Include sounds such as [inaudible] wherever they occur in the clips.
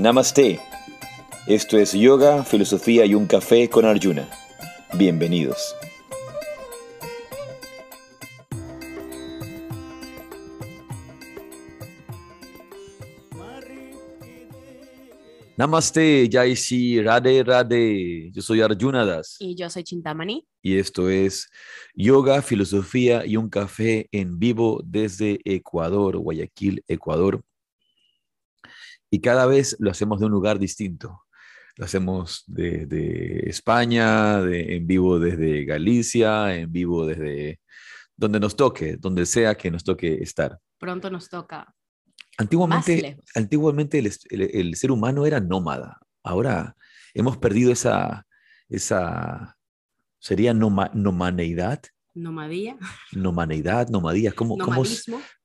Namaste. Esto es Yoga, Filosofía y un Café con Arjuna. Bienvenidos. Namaste, Jaisi, Radhe Radhe. Yo soy Arjuna Das. Y yo soy Chintamani. Y esto es Yoga, Filosofía y un Café en vivo desde Ecuador, Guayaquil, Ecuador. Y cada vez lo hacemos de un lugar distinto. Lo hacemos desde España, de, en vivo desde Galicia, en vivo desde donde nos toque, donde sea que nos toque estar. Pronto nos toca Antiguamente, antiguamente el, ser humano era nómada. Ahora hemos perdido esa, esa sería noma, nomaneidad. Nomadía. Nomaneidad, nomadía. ¿Cómo, cómo,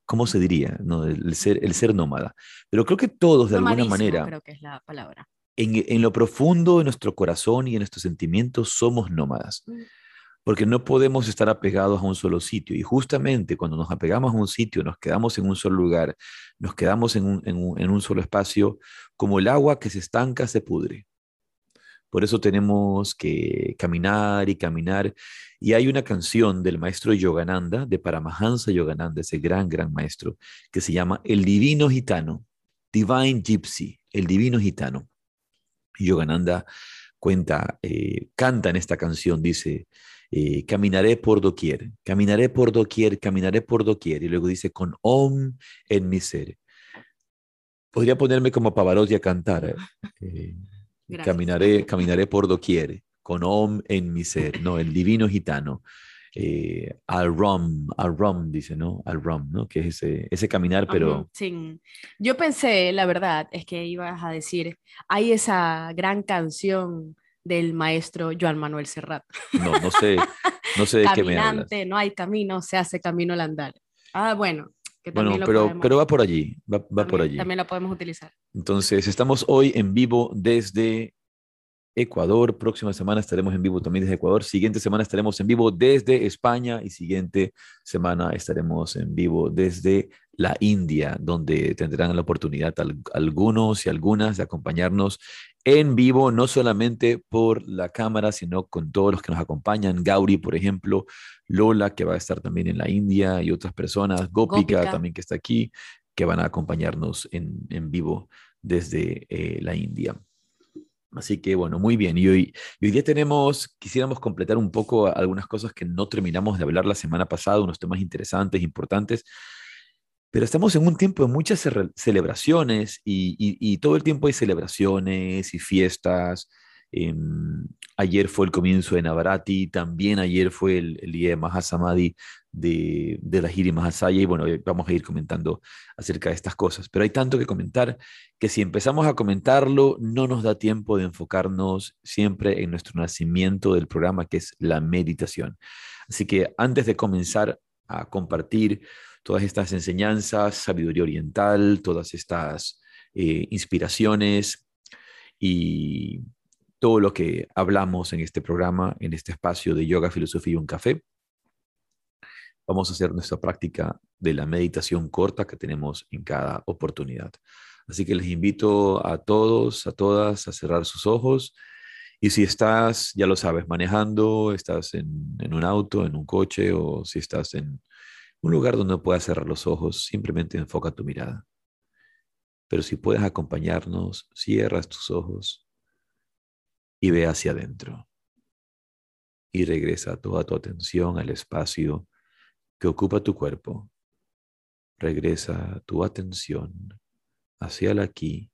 cómo, se diría? No, el, ser, el ser nómada. Pero creo que todos de alguna manera. Creo que es la palabra. En, en, lo profundo de nuestro corazón y en nuestros sentimientos somos nómadas. Mm porque no podemos estar apegados a un solo sitio. Y justamente cuando nos apegamos a un sitio, nos quedamos en un solo lugar, nos quedamos en un, solo espacio, como el agua que se estanca, se pudre. Por eso tenemos que caminar y caminar. Y hay una canción del maestro Yogananda, de Paramahansa Yogananda, ese gran, gran maestro, que se llama El Divino Gitano, Divine Gypsy, el Divino Gitano. Yogananda cuenta, eh, canta en esta canción, dice, eh, caminaré por doquier, caminaré por doquier, caminaré por doquier. Y luego dice, con Om en mi ser. Podría ponerme como Pavarotti a cantar. ¿eh? Eh, caminaré, caminaré por doquier, con Om en mi ser. No, el divino gitano. al rom, al rom, dice, ¿no? Al rom, ¿no? Que es ese, ese caminar, pero... Sí. Yo pensé, la verdad, es que ibas a decir, hay esa gran canción del maestro Joan Manuel Serrat. No, no sé, no sé de qué me hablas. no hay camino, se hace camino al andar. Ah, bueno. Que bueno, pero, pero va por allí, va, va por allí. También lo podemos utilizar. Entonces, estamos hoy en vivo desde Ecuador. Próxima semana estaremos en vivo también desde Ecuador. Siguiente semana estaremos en vivo desde España y siguiente semana estaremos en vivo desde la India, donde tendrán la oportunidad algunos y algunas de acompañarnos en vivo, no solamente por la cámara, sino con todos los que nos acompañan. Gauri, por ejemplo, Lola, que va a estar también en la India, y otras personas, Gopika, también que está aquí, que van a acompañarnos en, en vivo desde eh, la India. Así que bueno, muy bien. Y hoy, y hoy día tenemos, quisiéramos completar un poco algunas cosas que no terminamos de hablar la semana pasada, unos temas interesantes, importantes. Pero estamos en un tiempo de muchas celebraciones y, todo el tiempo hay celebraciones y fiestas. Em, ayer fue el comienzo de Navaratri, también ayer fue el, día de Mahasamadhi de, de la Giri Mahasaya y bueno, eh, vamos a ir comentando acerca de estas cosas. Pero hay tanto que comentar que si empezamos a comentarlo, no nos da tiempo de enfocarnos siempre en nuestro nacimiento del programa, que es la meditación. Así que antes de comenzar a compartir todas estas enseñanzas, sabiduría oriental, todas estas eh, inspiraciones y todo lo que hablamos en este programa, en este espacio de yoga, filosofía y un café. Vamos a hacer nuestra práctica de la meditación corta que tenemos en cada oportunidad. Así que les invito a todos, a todas, a cerrar sus ojos. Y si estás, ya lo sabes, manejando, estás en, en un auto, en un coche o si estás en, un lugar donde puedas cerrar los ojos, simplemente enfoca tu mirada. Pero si puedes acompañarnos, cierras tus ojos y ve hacia adentro. Y regresa toda tu atención al espacio que ocupa tu cuerpo. Regresa tu atención hacia el aquí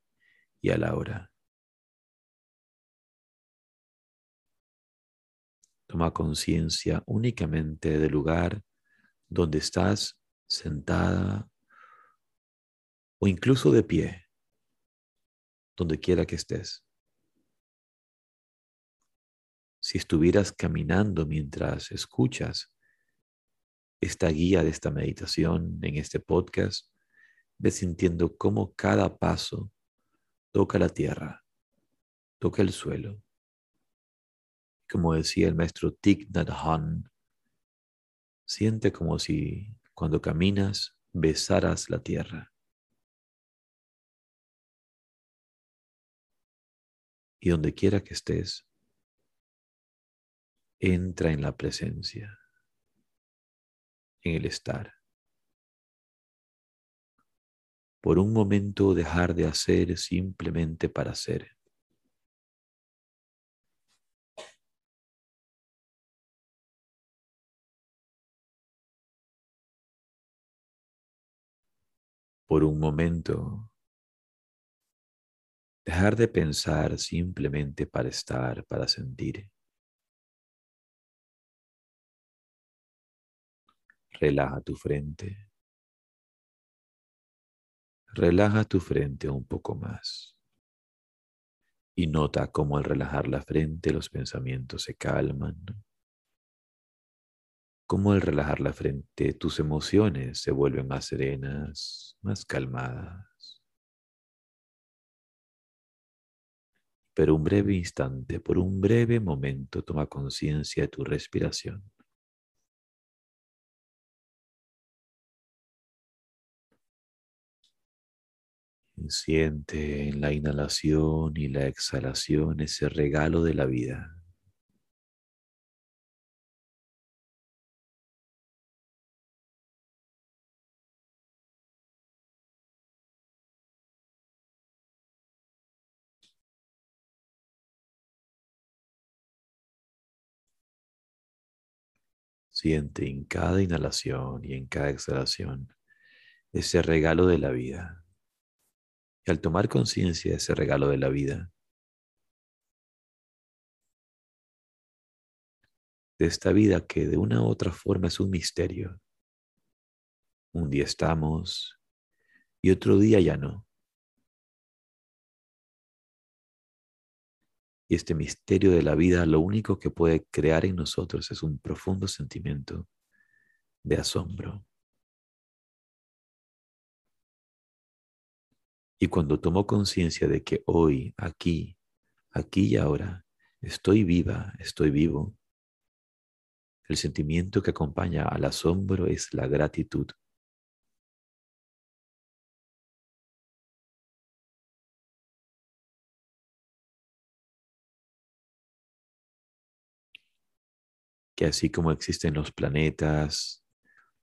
y a la ahora. Toma conciencia únicamente del lugar donde estás sentada o incluso de pie, donde quiera que estés. Si estuvieras caminando mientras escuchas esta guía de esta meditación en este podcast, ves sintiendo cómo cada paso toca la tierra, toca el suelo. Como decía el maestro Thich Nhat Hanh, Siente como si cuando caminas besaras la tierra. Y donde quiera que estés, entra en la presencia, en el estar. Por un momento dejar de hacer simplemente para ser. Por un momento dejar de pensar simplemente para estar, para sentir. Relaja tu frente. Relaja tu frente un poco más. Y nota cómo al relajar la frente los pensamientos se calman. Cómo al relajar la frente tus emociones se vuelven más serenas, más calmadas. Pero un breve instante, por un breve momento, toma conciencia de tu respiración. Siente en la inhalación y la exhalación ese regalo de la vida. Siente en cada inhalación y en cada exhalación ese regalo de la vida. Y al tomar conciencia de ese regalo de la vida, de esta vida que de una u otra forma es un misterio, un día estamos y otro día ya no. Y este misterio de la vida lo único que puede crear en nosotros es un profundo sentimiento de asombro. Y cuando tomo conciencia de que hoy, aquí, aquí y ahora, estoy viva, estoy vivo, el sentimiento que acompaña al asombro es la gratitud. Que así como existen los planetas,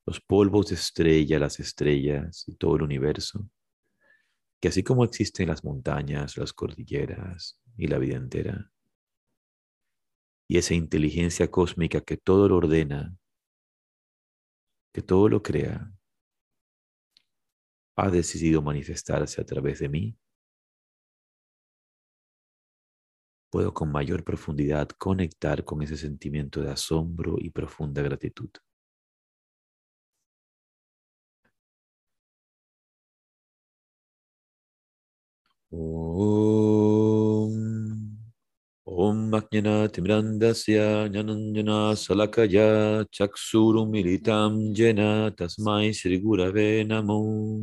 los polvos de estrella, las estrellas y todo el universo, que así como existen las montañas, las cordilleras y la vida entera, y esa inteligencia cósmica que todo lo ordena, que todo lo crea, ha decidido manifestarse a través de mí, puedo con mayor profundidad conectar con ese sentimiento de asombro y profunda gratitud. Om Om Timrandasya Nyananjana Salakaya Militam Jena Tasmai Srigurave Namo.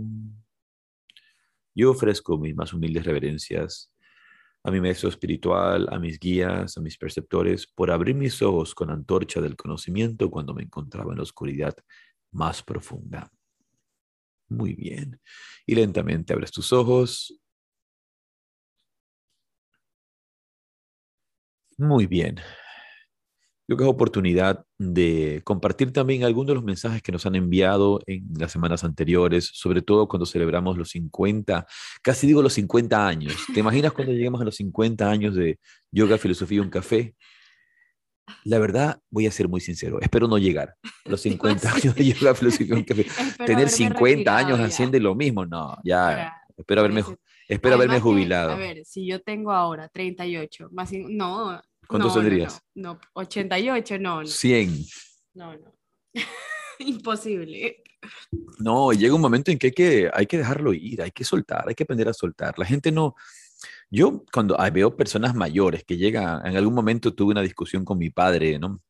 Yo ofrezco mis más humildes reverencias a mi maestro espiritual, a mis guías, a mis perceptores, por abrir mis ojos con antorcha del conocimiento cuando me encontraba en la oscuridad más profunda. Muy bien. Y lentamente abres tus ojos Muy bien. Yo que es oportunidad de compartir también algunos de los mensajes que nos han enviado en las semanas anteriores, sobre todo cuando celebramos los 50, casi digo los 50 años. [laughs] ¿Te imaginas cuando lleguemos a los 50 años de yoga, filosofía y un café? La verdad, voy a ser muy sincero, espero no llegar a los [laughs] 50 años de yoga, filosofía y un café. [laughs] Tener 50 años haciendo lo mismo, no, ya, espero haberme Espero haberme jubilado. a ver, si yo tengo ahora 38, más no. ¿Cuántos tendrías? No, 88, no, no. 100. No, no. [laughs] Imposible. No, llega un momento en que hay, que hay que dejarlo ir, hay que soltar, hay que aprender a soltar. La gente no... Yo cuando veo personas mayores que llegan, en algún momento tuve una discusión con mi padre, ¿no?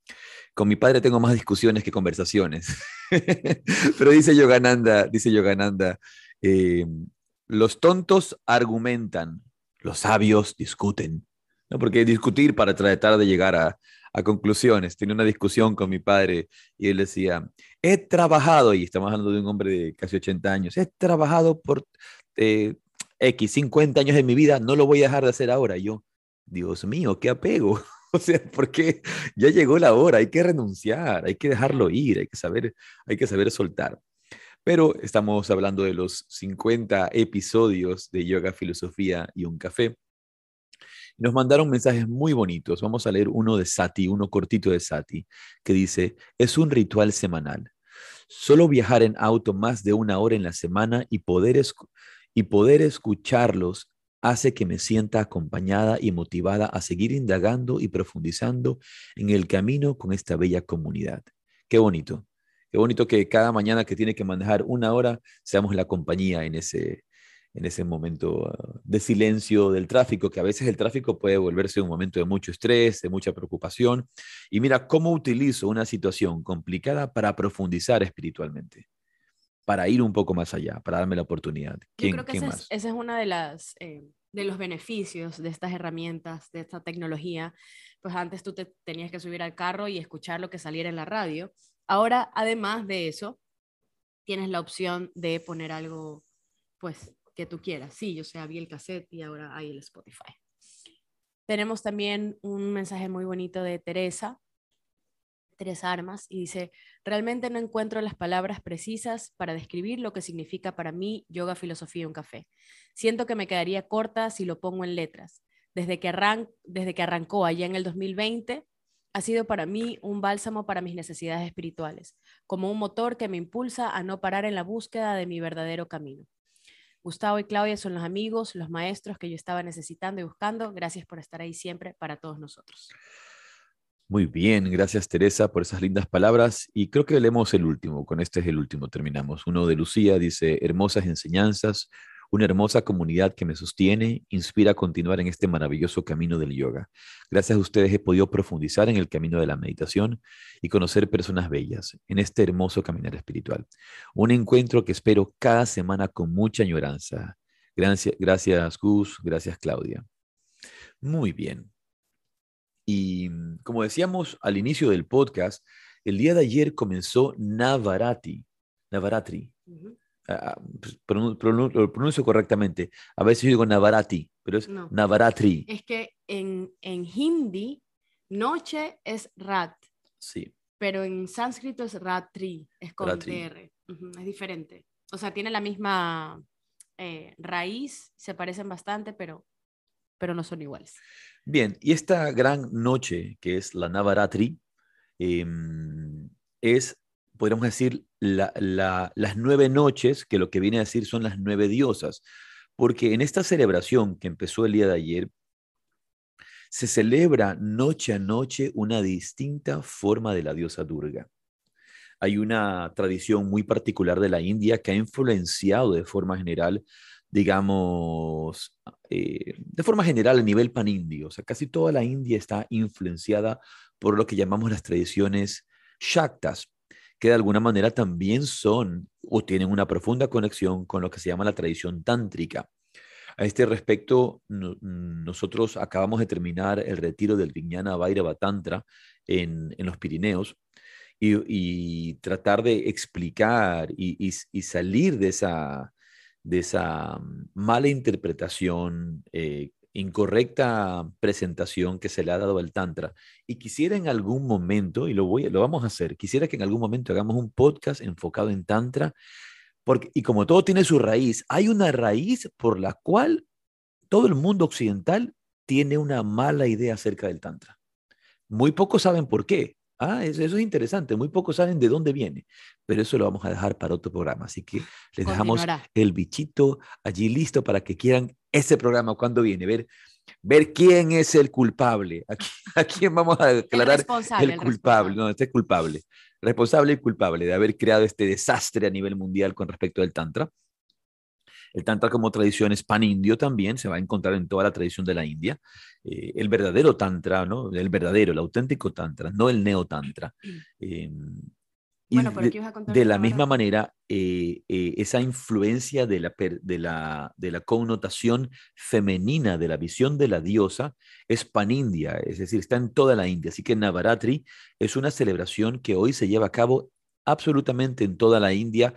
Con mi padre tengo más discusiones que conversaciones. [laughs] Pero dice Yogananda, dice Yogananda, eh, los tontos argumentan, los sabios discuten. ¿No? Porque discutir para tratar de llegar a, conclusiones. Tenía una discusión con mi padre y él decía, he trabajado, y estamos hablando de un hombre de casi 80 años, he trabajado por eh, X, 50 años de mi vida, no lo voy a dejar de hacer ahora. yo, Dios mío, qué apego. [laughs] O sea, porque ya llegó la hora, hay que renunciar, hay que dejarlo ir, hay que saber, hay que saber soltar. Pero estamos hablando de los 50 episodios de Yoga, Filosofía y un Café. Nos mandaron mensajes muy bonitos. Vamos a leer uno de Sati, uno cortito de Sati, que dice, es un ritual semanal. Solo viajar en auto más de una hora en la semana y poder, y poder escucharlos hace que me sienta acompañada y motivada a seguir indagando y profundizando en el camino con esta bella comunidad. Qué bonito, qué bonito que cada mañana que tiene que manejar una hora seamos la compañía en ese, en ese momento ah, de silencio del tráfico, que a veces el tráfico puede volverse un momento de mucho estrés, de mucha preocupación. Y mira cómo utilizo una situación complicada para profundizar espiritualmente para ir un poco más allá, para darme la oportunidad. ¿Quién, Yo creo que ese, Es, ese es uno de, las, eh, de los beneficios de estas herramientas, de esta tecnología. Pues antes tú te tenías que subir al carro y escuchar lo que saliera en la radio. Ahora, además de eso, tienes la opción de poner algo, pues, que tú quieras. Sí, yo sé, había el cassette y ahora hay el Spotify. Tenemos también un mensaje muy bonito de Teresa, Tres Armas y dice, realmente no encuentro las palabras precisas para describir lo que significa para mí yoga, filosofía y un café. Siento que me quedaría corta si lo pongo en letras. Desde que, arran desde que arrancó allá en el 2020, ha sido para mí un bálsamo para mis necesidades espirituales, como un motor que me impulsa a no parar en la búsqueda de mi verdadero camino. Gustavo y Claudia son los amigos, los maestros que yo estaba necesitando y buscando. Gracias por estar ahí siempre para todos nosotros. Muy bien, gracias Teresa por esas lindas palabras. Y creo que leemos el último, con este es el último, terminamos. Uno de Lucía dice, hermosas enseñanzas, una hermosa comunidad que me sostiene, inspira a continuar en este maravilloso camino del yoga. Gracias a ustedes he podido profundizar en el camino de la meditación y conocer personas bellas en este hermoso caminar espiritual. Un encuentro que espero cada semana con mucha añoranza. Gracias, gracias Gus, gracias Claudia. Muy bien. Y como decíamos al inicio del podcast, el día de ayer comenzó Navarati. Navaratri. Lo pronuncio correctamente. A veces digo Navarati, pero es Navaratri. Es que en, en hindi, noche es rat. Sí. Pero en sánscrito es ratri, es con TR. es diferente. O sea, tiene la misma eh, raíz, se parecen bastante, pero, pero no son iguales. Bien, y esta gran noche que es la Navaratri em, es, podríamos decir, las nueve noches, que lo que viene a decir son las nueve diosas, porque en esta celebración que empezó el día de ayer, se celebra noche a noche una distinta forma de la diosa Durga. Hay una tradición muy particular de la India que ha influenciado de forma general digamos, eh, de forma general a nivel panindio. O sea, casi toda la India está influenciada por lo que llamamos las tradiciones Shaktas, que de alguna manera también son o tienen una profunda conexión con lo que se llama la tradición tántrica. A este respecto, nosotros acabamos de terminar el retiro del Vijnana Vairava Tantra en, los Pirineos y, tratar de explicar y salir de esa, de esa mala interpretación, eh, incorrecta presentación que se le ha dado al Tantra. Y quisiera en algún momento, y lo, voy, lo vamos a hacer, quisiera que en algún momento hagamos un podcast enfocado en Tantra, porque, y como todo tiene su raíz, hay una raíz por la cual todo el mundo occidental tiene una mala idea acerca del Tantra. Muy pocos saben por qué, Ah, eso, es interesante. Muy pocos saben de dónde viene, pero eso lo vamos a dejar para otro programa. Así que les dejamos el bichito allí listo para que quieran ese programa cuando viene. Ver, ver quién es el culpable. [laughs] ¿A quién, vamos a declarar el, culpable? No, este es culpable. Responsable y culpable de haber creado este desastre a nivel mundial con respecto al Tantra. El Tantra como tradición es pan-indio también, se va a encontrar en toda la tradición de la India. Eh, el verdadero Tantra, ¿no? El verdadero, el auténtico Tantra, no el neo-Tantra. [clears throat] Eh, bueno, de, de la misma manera, eh, esa influencia de la, de, la, de la connotación femenina de la visión de la diosa es panindia, es decir, está en toda la India. Así que Navaratri es una celebración que hoy se lleva a cabo absolutamente en toda la India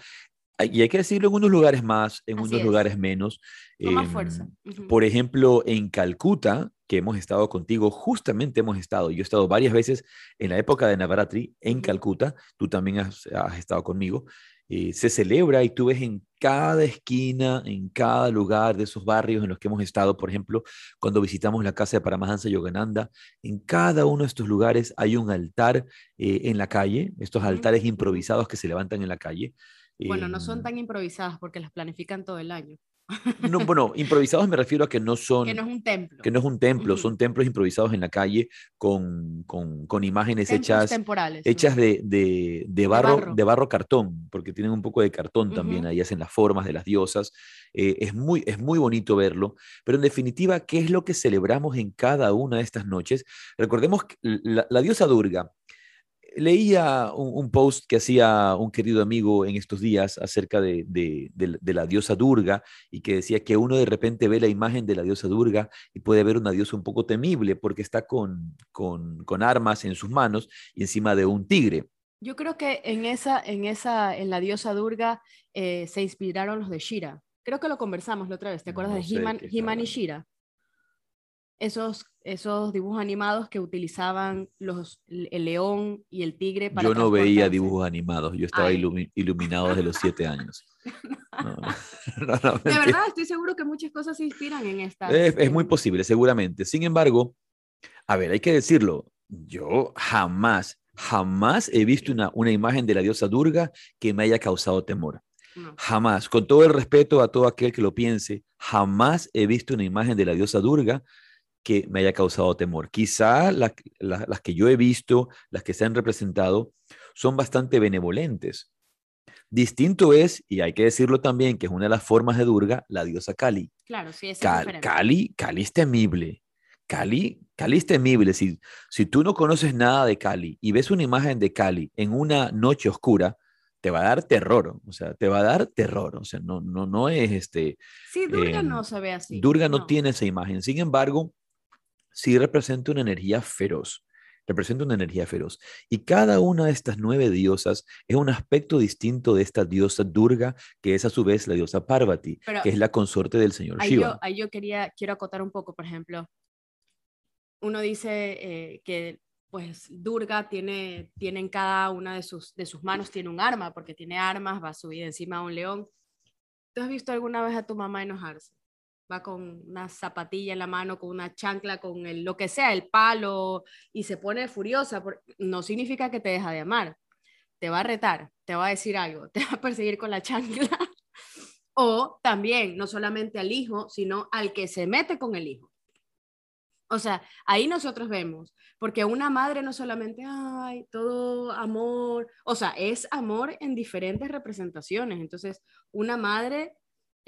y hay que decirlo en unos lugares más, en unos lugares menos. Con más fuerza. Em, por ejemplo, en Calcuta, que hemos estado contigo, justamente hemos estado, yo he estado varias veces en la época de Navaratri en Calcuta, tú también has, estado conmigo, eh, se celebra y tú ves en cada esquina, en cada lugar de esos barrios en los que hemos estado, por ejemplo, cuando visitamos la casa de Paramahansa Yogananda, en cada uno de estos lugares hay un altar eh, en la calle, estos altares improvisados que se levantan en la calle. Bueno, no son em, tan improvisados porque las planifican todo el año. No, bueno, [laughs] improvisados me refiero a que no son... Que no es un templo. Que no es un templo, son templos improvisados en la calle con, con, con imágenes hechas, temporales, hechas de, de, de, barro, de, barro, cartón, porque tienen un poco de cartón también, ahí hacen las formas de las diosas. Eh, es, muy, es muy bonito verlo, pero en definitiva, ¿qué es lo que celebramos en cada una de estas noches? Recordemos que la, la diosa Durga, leía un, post que hacía un querido amigo en estos días acerca de, la diosa Durga y que decía que uno de repente ve la imagen de la diosa Durga y puede ver una diosa un poco temible porque está con, con, armas en sus manos y encima de un tigre. Yo creo que en esa, en esa, en la diosa Durga eh, se inspiraron los de Shira. Creo que lo conversamos la otra vez. ¿Te acuerdas de He-Man y Shira? Esos, esos dibujos animados que utilizaban los, el león y el tigre para Yo no veía dibujos animados, yo estaba iluminado desde los siete años. [laughs] [laughs] de verdad, estoy seguro que muchas cosas se inspiran en esta. Es, muy posible, seguramente. Sin embargo, a ver, hay que decirlo, yo jamás, jamás he visto una, una imagen de la diosa Durga que me haya causado temor. Jamás, con todo el respeto a todo aquel que lo piense, jamás he visto una imagen de la diosa Durga que me haya causado temor. Quizá las que yo he visto, las que se han representado, son bastante benevolentes. Distinto es, y hay que decirlo también, que es una de las formas de Durga, la diosa Kali. Claro, sí, es Kali, Kali es temible. Kali, Kali es temible. Si, si tú no conoces nada de Kali y ves una imagen de Kali en una noche oscura, te va a dar terror, o sea, te va a dar terror, o sea, no, no, no es este... Sí, Durga no se ve así. Durga no, tiene esa imagen, sin embargo, sí representa una energía feroz, representa una energía feroz. Y cada una de estas nueve diosas es un aspecto distinto de esta diosa Durga, que es a su vez la diosa Parvati, que es la consorte del señor Shiva. Yo, ahí yo quería, quiero acotar un poco, por ejemplo, uno dice eh, que pues Durga tiene, tiene en cada una de sus, de sus manos, tiene un arma, porque tiene armas, va a subir encima de un león. ¿Tú has visto alguna vez a tu mamá enojarse? Va con una zapatilla en la mano, con una chancla, con el, lo que sea, el palo, y se pone furiosa, no significa que te deja de amar. Te va a retar, te va a decir algo, [laughs] te va a perseguir con la chancla. [laughs] o también, no solamente al hijo, sino al que se mete con el hijo. O sea, ahí nosotros vemos, porque una madre no solamente, ay, todo amor, o sea, es amor en diferentes representaciones. Entonces, una madre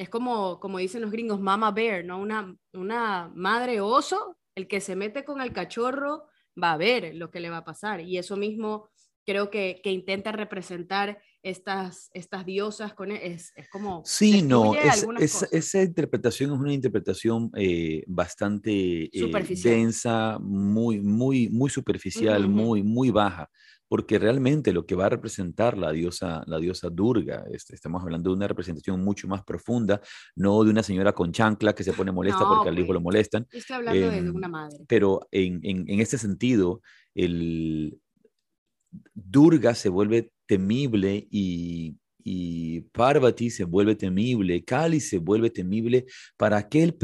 es como, como dicen los gringos, mama bear, ¿no? Una, una madre oso, el que se mete con el cachorro va a ver lo que le va a pasar. Y eso mismo creo que, que intenta representar estas, estas diosas con e, es, es como sí no es, esa interpretación es una interpretación eh, bastante eh, densa muy muy muy superficial muy muy baja porque realmente lo que va a representar la diosa, la diosa Durga, este, estamos hablando de una representación mucho más profunda, no de una señora con chancla que se pone molesta porque al hijo lo pues, molestan. Estoy hablando de em, una madre. Pero en, en, en este sentido, el Durga se vuelve temible y y Parvati se vuelve temible, Kali se vuelve temible para, aquel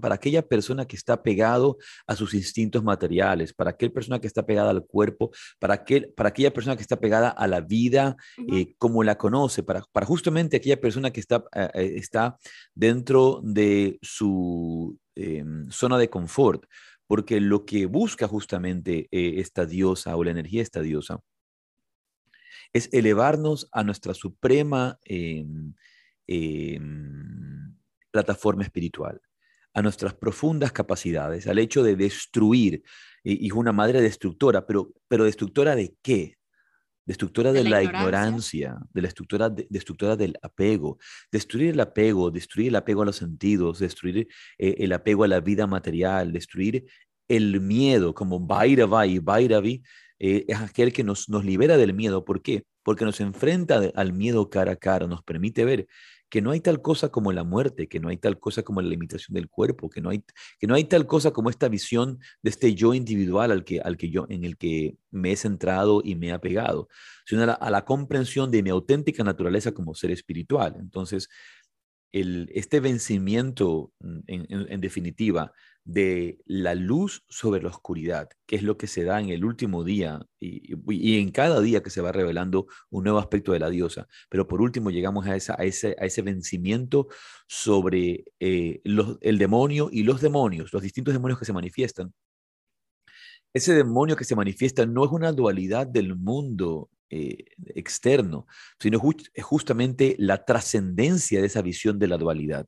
para aquella persona que está pegado a sus instintos materiales, para aquella persona que está pegada al cuerpo, para, aquel, para aquella persona que está pegada a la vida eh, como la conoce, para, para justamente aquella persona que está, eh, eh, está dentro de su em, zona de confort, porque lo que busca justamente esta diosa o la energía de esta diosa es elevarnos a nuestra suprema em, em, plataforma espiritual, a nuestras profundas capacidades, al hecho de destruir. Y, es una madre destructora, pero, pero destructora de qué? Destructora de, la, ignorancia. de la estructura destructora del apego. Destruir el apego, destruir el apego a los sentidos, destruir eh, el apego a la vida material, destruir el miedo como Bhairavi y Bhairavi eh, es aquel que nos, nos libera del miedo. ¿Por qué? Porque nos enfrenta al miedo cara a cara, nos permite ver que no hay tal cosa como la muerte, que no hay tal cosa como la limitación del cuerpo, que no hay, que no hay tal cosa como esta visión de este yo individual al que, al que yo, en el que me he centrado y me he apegado, sino a la, comprensión de mi auténtica naturaleza como ser espiritual. Entonces, este vencimiento, mm, en definitiva, de la luz sobre la oscuridad, que es lo que se da en el último día y, en cada día que se va revelando un nuevo aspecto de la diosa. Pero por último llegamos a, a, ese, a ese vencimiento sobre eh, el demonio y los demonios, los distintos demonios que se manifiestan. Ese demonio que se manifiesta no es una dualidad del mundo eh, externo, sino es justamente la trascendencia de esa visión de la dualidad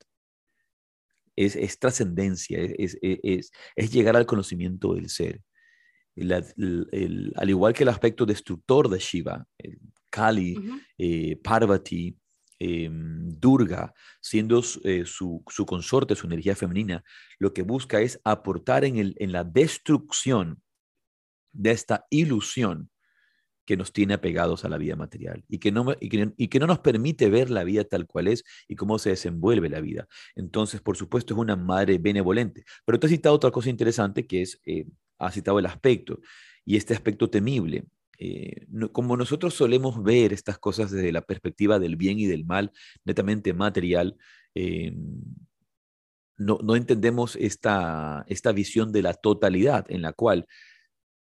es, trascendencia, es, es, llegar al conocimiento del ser. al igual que el aspecto destructor de Shiva, Kali, eh, Parvati, em, Durga, siendo eh, su, su, consorte, su energía femenina, lo que busca es aportar en, el, en la destrucción de esta ilusión que nos tiene apegados a la vida material y que, no, y que, no nos permite ver la vida tal cual es y cómo se desenvuelve la vida. Entonces, por supuesto, es una madre benevolente. Pero tú has citado otra cosa interesante que es, eh, has citado el aspecto y este aspecto temible. Eh, como nosotros solemos ver estas cosas desde la perspectiva del bien y del mal, netamente material, eh, no, no, entendemos esta, esta visión de la totalidad en la cual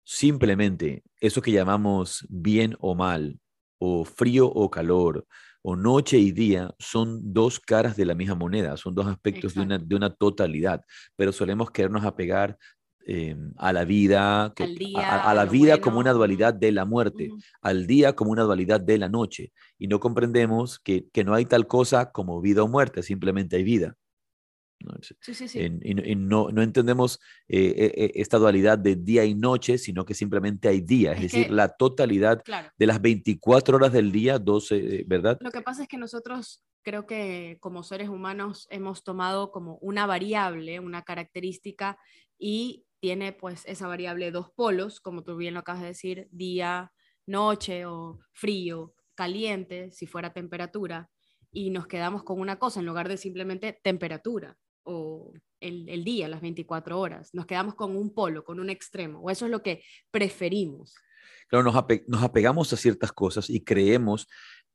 Simplemente eso que llamamos bien o mal, o frío o calor, o noche y día, son dos caras de la misma moneda, son dos aspectos de una, de una, totalidad, pero solemos querernos apegar em, a la vida, a, la vida como una dualidad de la muerte, al día como una dualidad de la noche, y no comprendemos que, que no hay tal cosa como vida o muerte, simplemente hay vida. ¿No? y, no, no, entendemos eh, eh, eh, esta dualidad de día y noche, sino que simplemente hay día, es, decir, la totalidad de las 24 horas del día, 12, ¿verdad? Lo que pasa es que nosotros creo que como seres humanos hemos tomado como una variable, una característica y tiene pues esa variable dos polos, como tú bien lo acabas de decir, día, noche o frío, caliente, si fuera temperatura, y nos quedamos con una cosa en lugar de simplemente temperatura o el, día, las 24 horas. Nos quedamos con un polo, con un extremo, o eso es lo que preferimos. Claro, nos, apegamos a ciertas cosas y creemos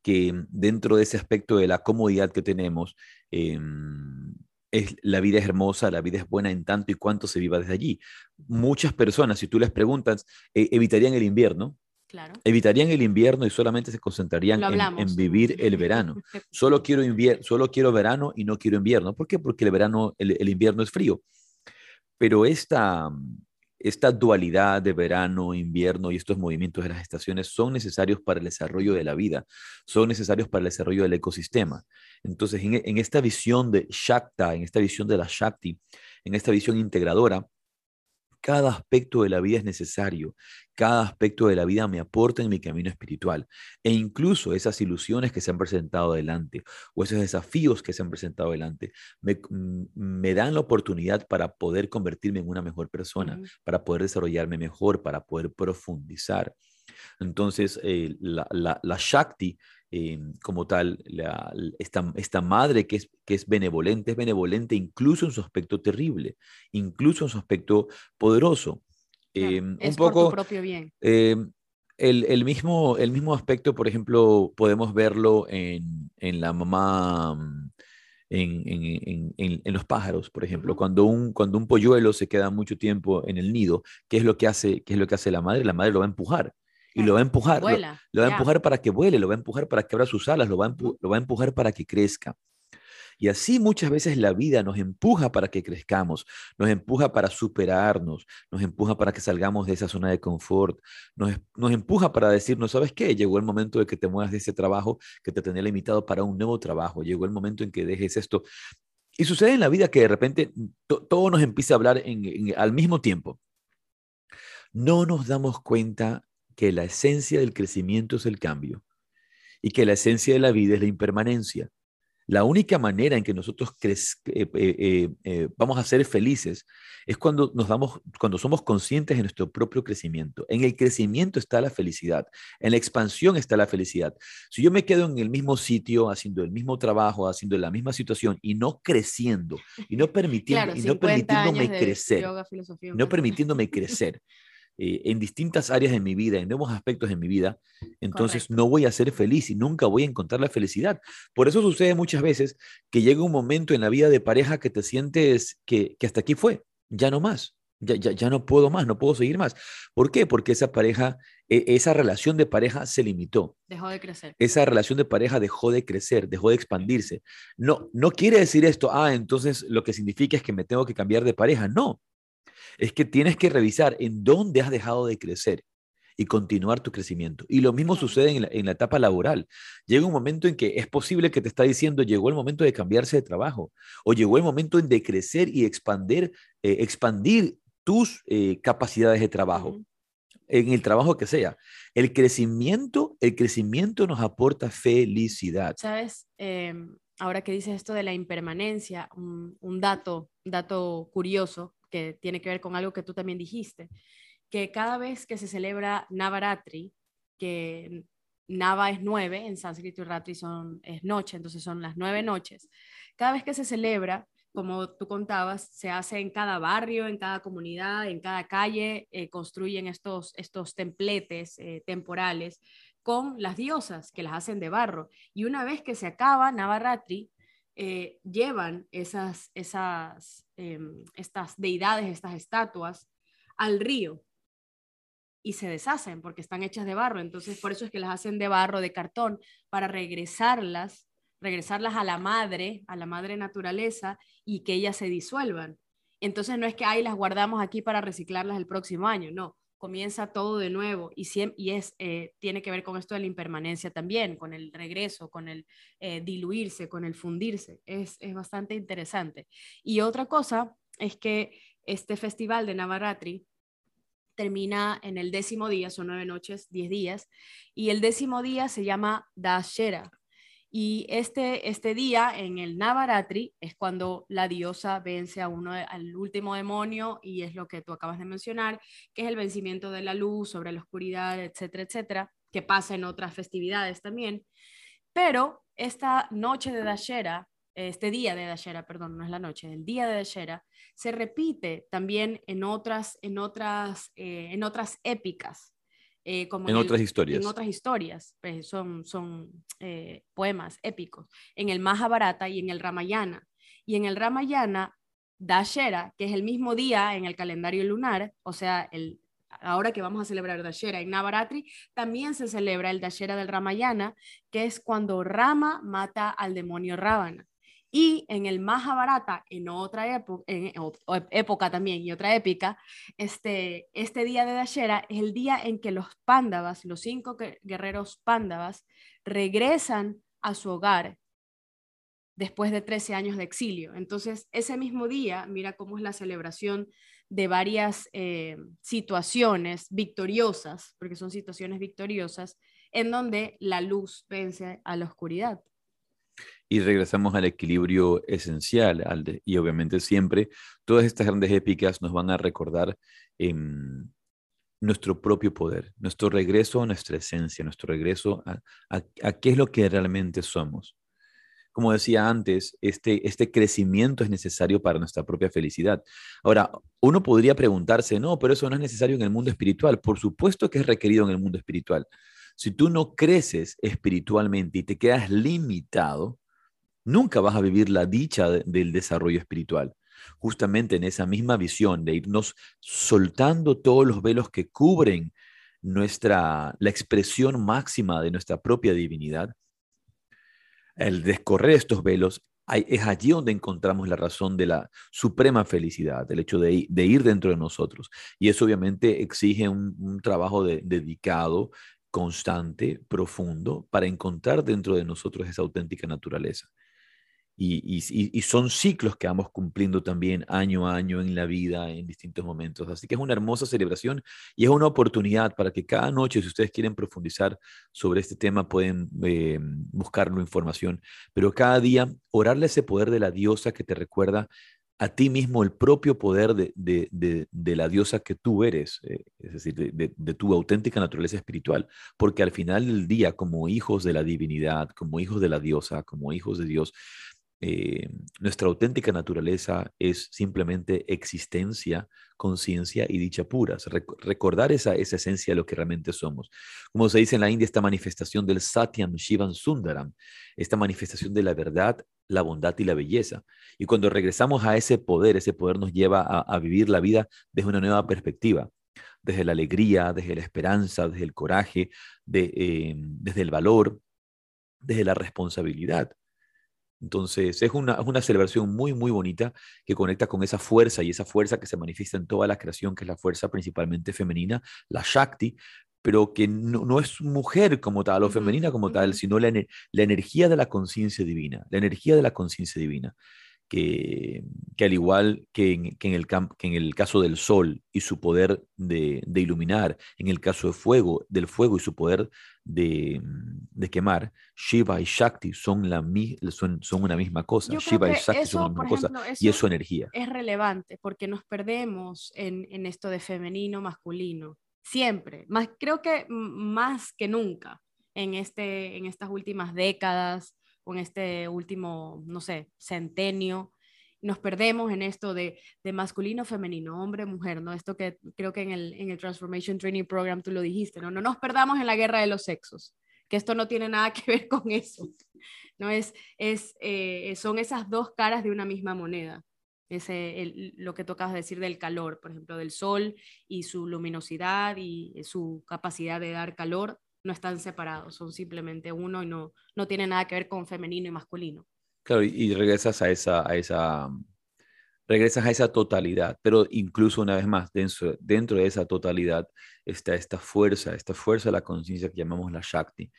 que dentro de ese aspecto de la comodidad que tenemos, em, es, la vida es hermosa, la vida es buena en tanto y cuanto se viva desde allí. Muchas personas, si tú les preguntas, e, evitarían el invierno, Evitarían el invierno y solamente se concentrarían en, vivir [laughs] el verano. Solo quiero, solo quiero verano y no quiero invierno. ¿Por qué? Porque el, verano, el, invierno es frío. Pero esta, esta dualidad de verano, invierno y estos movimientos de las estaciones son necesarios para el desarrollo de la vida, son necesarios para el desarrollo del ecosistema. Entonces, en, en esta visión de Shakta, en esta visión de la Shakti, en esta visión integradora, cada aspecto de la vida es necesario, cada aspecto de la vida me aporta en mi camino espiritual e incluso esas ilusiones que se han presentado adelante o esos desafíos que se han presentado adelante me, mm, dan la oportunidad para poder convertirme en una mejor persona, para poder desarrollarme mejor, para poder profundizar. Entonces, eh, la, la Shakti Em, como tal, esta, madre que es, que es benevolente, es benevolente incluso en su aspecto terrible, incluso en su aspecto poderoso. Em, un poco, propio bien. Em, el, mismo, el mismo aspecto, por ejemplo, podemos verlo en, la mamá, mm, en, los pájaros, por ejemplo. Cuando un, cuando un polluelo se queda mucho tiempo en el nido, ¿qué es lo que hace, qué es lo que hace la madre? La madre lo va a empujar y lo va a empujar, lo, va a empujar para que vuele, lo va a empujar para que abra sus alas, lo va, a lo va a empujar para que crezca. Y así muchas veces la vida nos empuja para que crezcamos, nos empuja para superarnos, nos empuja para que salgamos de esa zona de confort, nos, nos empuja para decirnos, ¿sabes qué? Llegó el momento de que te muevas de ese trabajo que te tenía limitado para un nuevo trabajo, llegó el momento en que dejes esto. Y sucede en la vida que de repente todo nos empieza a hablar al mismo tiempo. No nos damos cuenta que la esencia del crecimiento es el cambio y que la esencia de la vida es la impermanencia. La única manera en que nosotros eh, eh, eh, vamos a ser felices es cuando nos damos, cuando somos conscientes de nuestro propio crecimiento. En el crecimiento está la felicidad, en la expansión está la felicidad. Si yo me quedo en el mismo sitio, haciendo el mismo trabajo, haciendo la misma situación y no creciendo, y no, [laughs] permitiendo, y no permitiéndome crecer, no permitiéndome [laughs] crecer, eh, en distintas áreas de mi vida, en nuevos aspectos de mi vida, entonces no voy a ser feliz y nunca voy a encontrar la felicidad. Por eso sucede muchas veces que llega un momento en la vida de pareja que te sientes que, que hasta aquí fue, ya no más. Ya, ya, ya, no puedo más, no puedo seguir más. ¿Por qué? Porque esa pareja, e, esa relación de pareja se limitó. Dejó de crecer. Esa relación de pareja dejó de crecer, dejó de expandirse. No, no quiere decir esto, ah, entonces lo que significa es que me tengo que cambiar de pareja. No, es que tienes que revisar en dónde has dejado de crecer y continuar tu crecimiento. Y lo mismo sucede en la, etapa laboral. Llega un momento en que es posible que te está diciendo, llegó el momento de cambiarse de trabajo o llegó el momento de crecer y expandir, eh, expandir tus eh, capacidades de trabajo. En el trabajo que sea. El crecimiento, el crecimiento nos aporta felicidad. Sabes, em, ahora que dices esto de la impermanencia, un, un dato, dato curioso que tiene que ver con algo que tú también dijiste, que cada vez que se celebra Navaratri, que Nava es nueve, en sánscrito y Ratri son, es noche, entonces son las nueve noches, cada vez que se celebra, como tú contabas, se hace en cada barrio, en cada comunidad, en cada calle, eh, construyen estos, estos templetes eh, temporales con las diosas que las hacen de barro. Y una vez que se acaba Navaratri, eh, llevan esas, esas, em, estas deidades, estas estatuas, al río y se deshacen porque están hechas de barro. Entonces, por eso es que las hacen de barro, de cartón, para regresarlas, regresarlas a la madre, a la madre naturaleza y que ellas se disuelvan. Entonces, no es que ahí las guardamos aquí para reciclarlas el próximo año, no comienza todo de nuevo y, y es, eh, tiene que ver con esto de la impermanencia también, con el regreso, con el eh, diluirse, con el fundirse. Es, es, bastante interesante. Y otra cosa es que este festival de Navaratri termina en el décimo día, son nueve noches, diez días, y el décimo día se llama Dashera, y este, este día en el Navaratri es cuando la diosa vence a uno, al último demonio y es lo que tú acabas de mencionar, que es el vencimiento de la luz sobre la oscuridad, etcétera, etcétera, que pasa en otras festividades también. Pero esta noche de Dashera, este día de Dashera, perdón, no es la noche, el día de Dashera, se repite también en otras, en otras, eh, en otras épicas eh, en, otras historias. En otras historias, pues son, son eh, poemas épicos, en el Mahabharata y en el Ramayana. Y en el Ramayana, Dashera, que es el mismo día en el calendario lunar, o sea, el, ahora que vamos a celebrar Dashera en Navaratri, también se celebra el Dashera del Ramayana, que es cuando Rama mata al demonio Ravana. Y en el Mahabharata, en otra época, también y otra épica, este, este día de Dashera es el día en que los pándavas, los cinco guerreros pándavas, regresan a su hogar después de 13 años de exilio. Entonces, ese mismo día, mira cómo es la celebración de varias eh, situaciones victoriosas, porque son situaciones victoriosas, en donde la luz vence a la oscuridad y regresamos al equilibrio esencial. Al y obviamente siempre todas estas grandes épicas nos van a recordar em, nuestro propio poder, nuestro regreso a nuestra esencia, nuestro regreso a, a, qué es lo que realmente somos. Como decía antes, este, este crecimiento es necesario para nuestra propia felicidad. Ahora, uno podría preguntarse, no, pero eso no es necesario en el mundo espiritual. Por supuesto que es requerido en el mundo espiritual. Si tú no creces espiritualmente y te quedas limitado, nunca vas a vivir la dicha del desarrollo espiritual. Justamente en esa misma visión de irnos soltando todos los velos que cubren nuestra, la expresión máxima de nuestra propia divinidad, el descorrer estos velos es allí donde encontramos la razón de la suprema felicidad, el hecho de, ir dentro de nosotros. Y eso obviamente exige un, trabajo dedicado, constante, profundo, para encontrar dentro de nosotros esa auténtica naturaleza. y, son ciclos que vamos cumpliendo también año a año en la vida, en distintos momentos. Así que es una hermosa celebración y es una oportunidad para que cada noche, si ustedes quieren profundizar sobre este tema, pueden eh, buscarlo información, pero cada día orarle ese poder de la diosa que te recuerda a ti mismo el propio poder de, la diosa que tú eres, eh, es decir, de, tu auténtica naturaleza espiritual, porque al final del día, como hijos de la divinidad, como hijos de la diosa, como hijos de Dios, eh, nuestra auténtica naturaleza es simplemente existencia, conciencia y dicha puras. recordar esa, esa esencia de lo que realmente somos. Como se dice en la India, esta manifestación del Satyam Shivan Sundaram, esta manifestación de la verdad, la bondad y la belleza. Y cuando regresamos a ese poder, ese poder nos lleva a, vivir la vida desde una nueva perspectiva desde la alegría, desde la esperanza, desde el coraje, eh, desde el valor, desde la responsabilidad. Entonces, es una, una, celebración muy, muy bonita que conecta con esa fuerza y esa fuerza que se manifiesta en toda la creación, que es la fuerza principalmente femenina, la Shakti, pero que no, es mujer como tal o femenina como tal, sino la, la energía de la conciencia divina, la energía de la conciencia divina que, al igual que en, el que en el caso del sol y su poder de, iluminar, en el caso de fuego, del fuego y su poder de, quemar, Shiva y Shakti son, la, son, son una misma cosa. Shiva y Shakti son una misma cosa y es su energía. Es relevante porque nos perdemos en, en esto de femenino, masculino, siempre, más, creo que más que nunca en, este, en estas últimas décadas con este último, no sé, centenio, nos perdemos en esto de, de, masculino, femenino, hombre, mujer, ¿no? Esto que creo que en el, en el Transformation Training Program tú lo dijiste, ¿no? No nos perdamos en la guerra de los sexos, que esto no tiene nada que ver [laughs] con eso, ¿no? Es, es, eh, son esas dos caras de una misma moneda. Ese, lo que tocas decir del calor, por ejemplo, del sol y su luminosidad y su capacidad de dar calor, no están separados, son simplemente uno y no, no tiene nada que ver con femenino y masculino. Claro, y, regresas a esa, a esa, regresas a esa totalidad, pero incluso una vez más, dentro, dentro de esa totalidad está esta fuerza, esta fuerza de la conciencia que llamamos la Shakti.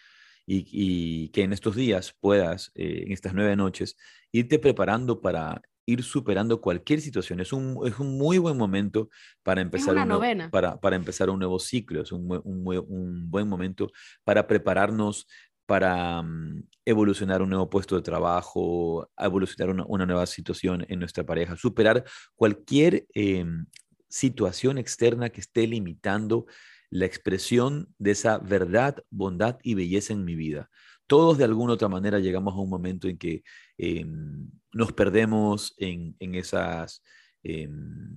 Y, y, que en estos días puedas, eh, en estas nueve noches, irte preparando para ir superando cualquier situación. Es un, es un muy buen momento para empezar, un, para, para, empezar un nuevo ciclo, es un, un, un buen momento para prepararnos para mm, evolucionar un nuevo puesto de trabajo, evolucionar una, una nueva situación en nuestra pareja, superar cualquier em, situación externa que esté limitando la expresión de esa verdad, bondad y belleza en mi vida todos de alguna otra manera llegamos a un momento en que em, nos perdemos en, esas em,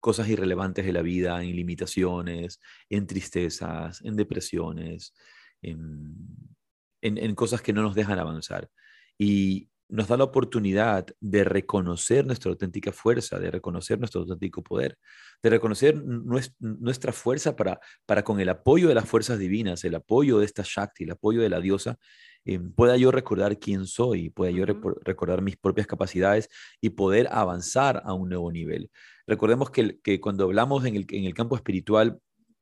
cosas irrelevantes de la vida, en limitaciones, en tristezas, en depresiones, en, en cosas que no nos dejan avanzar. Y nos da la oportunidad de reconocer nuestra auténtica fuerza, de reconocer nuestro auténtico poder, de reconocer nuestra fuerza para, para con el apoyo de las fuerzas divinas, el apoyo de esta Shakti, el apoyo de la diosa, eh, pueda yo recordar quién soy, pueda yo recordar mis propias capacidades y poder avanzar a un nuevo nivel. Recordemos que, que cuando hablamos en el, en el campo espiritual,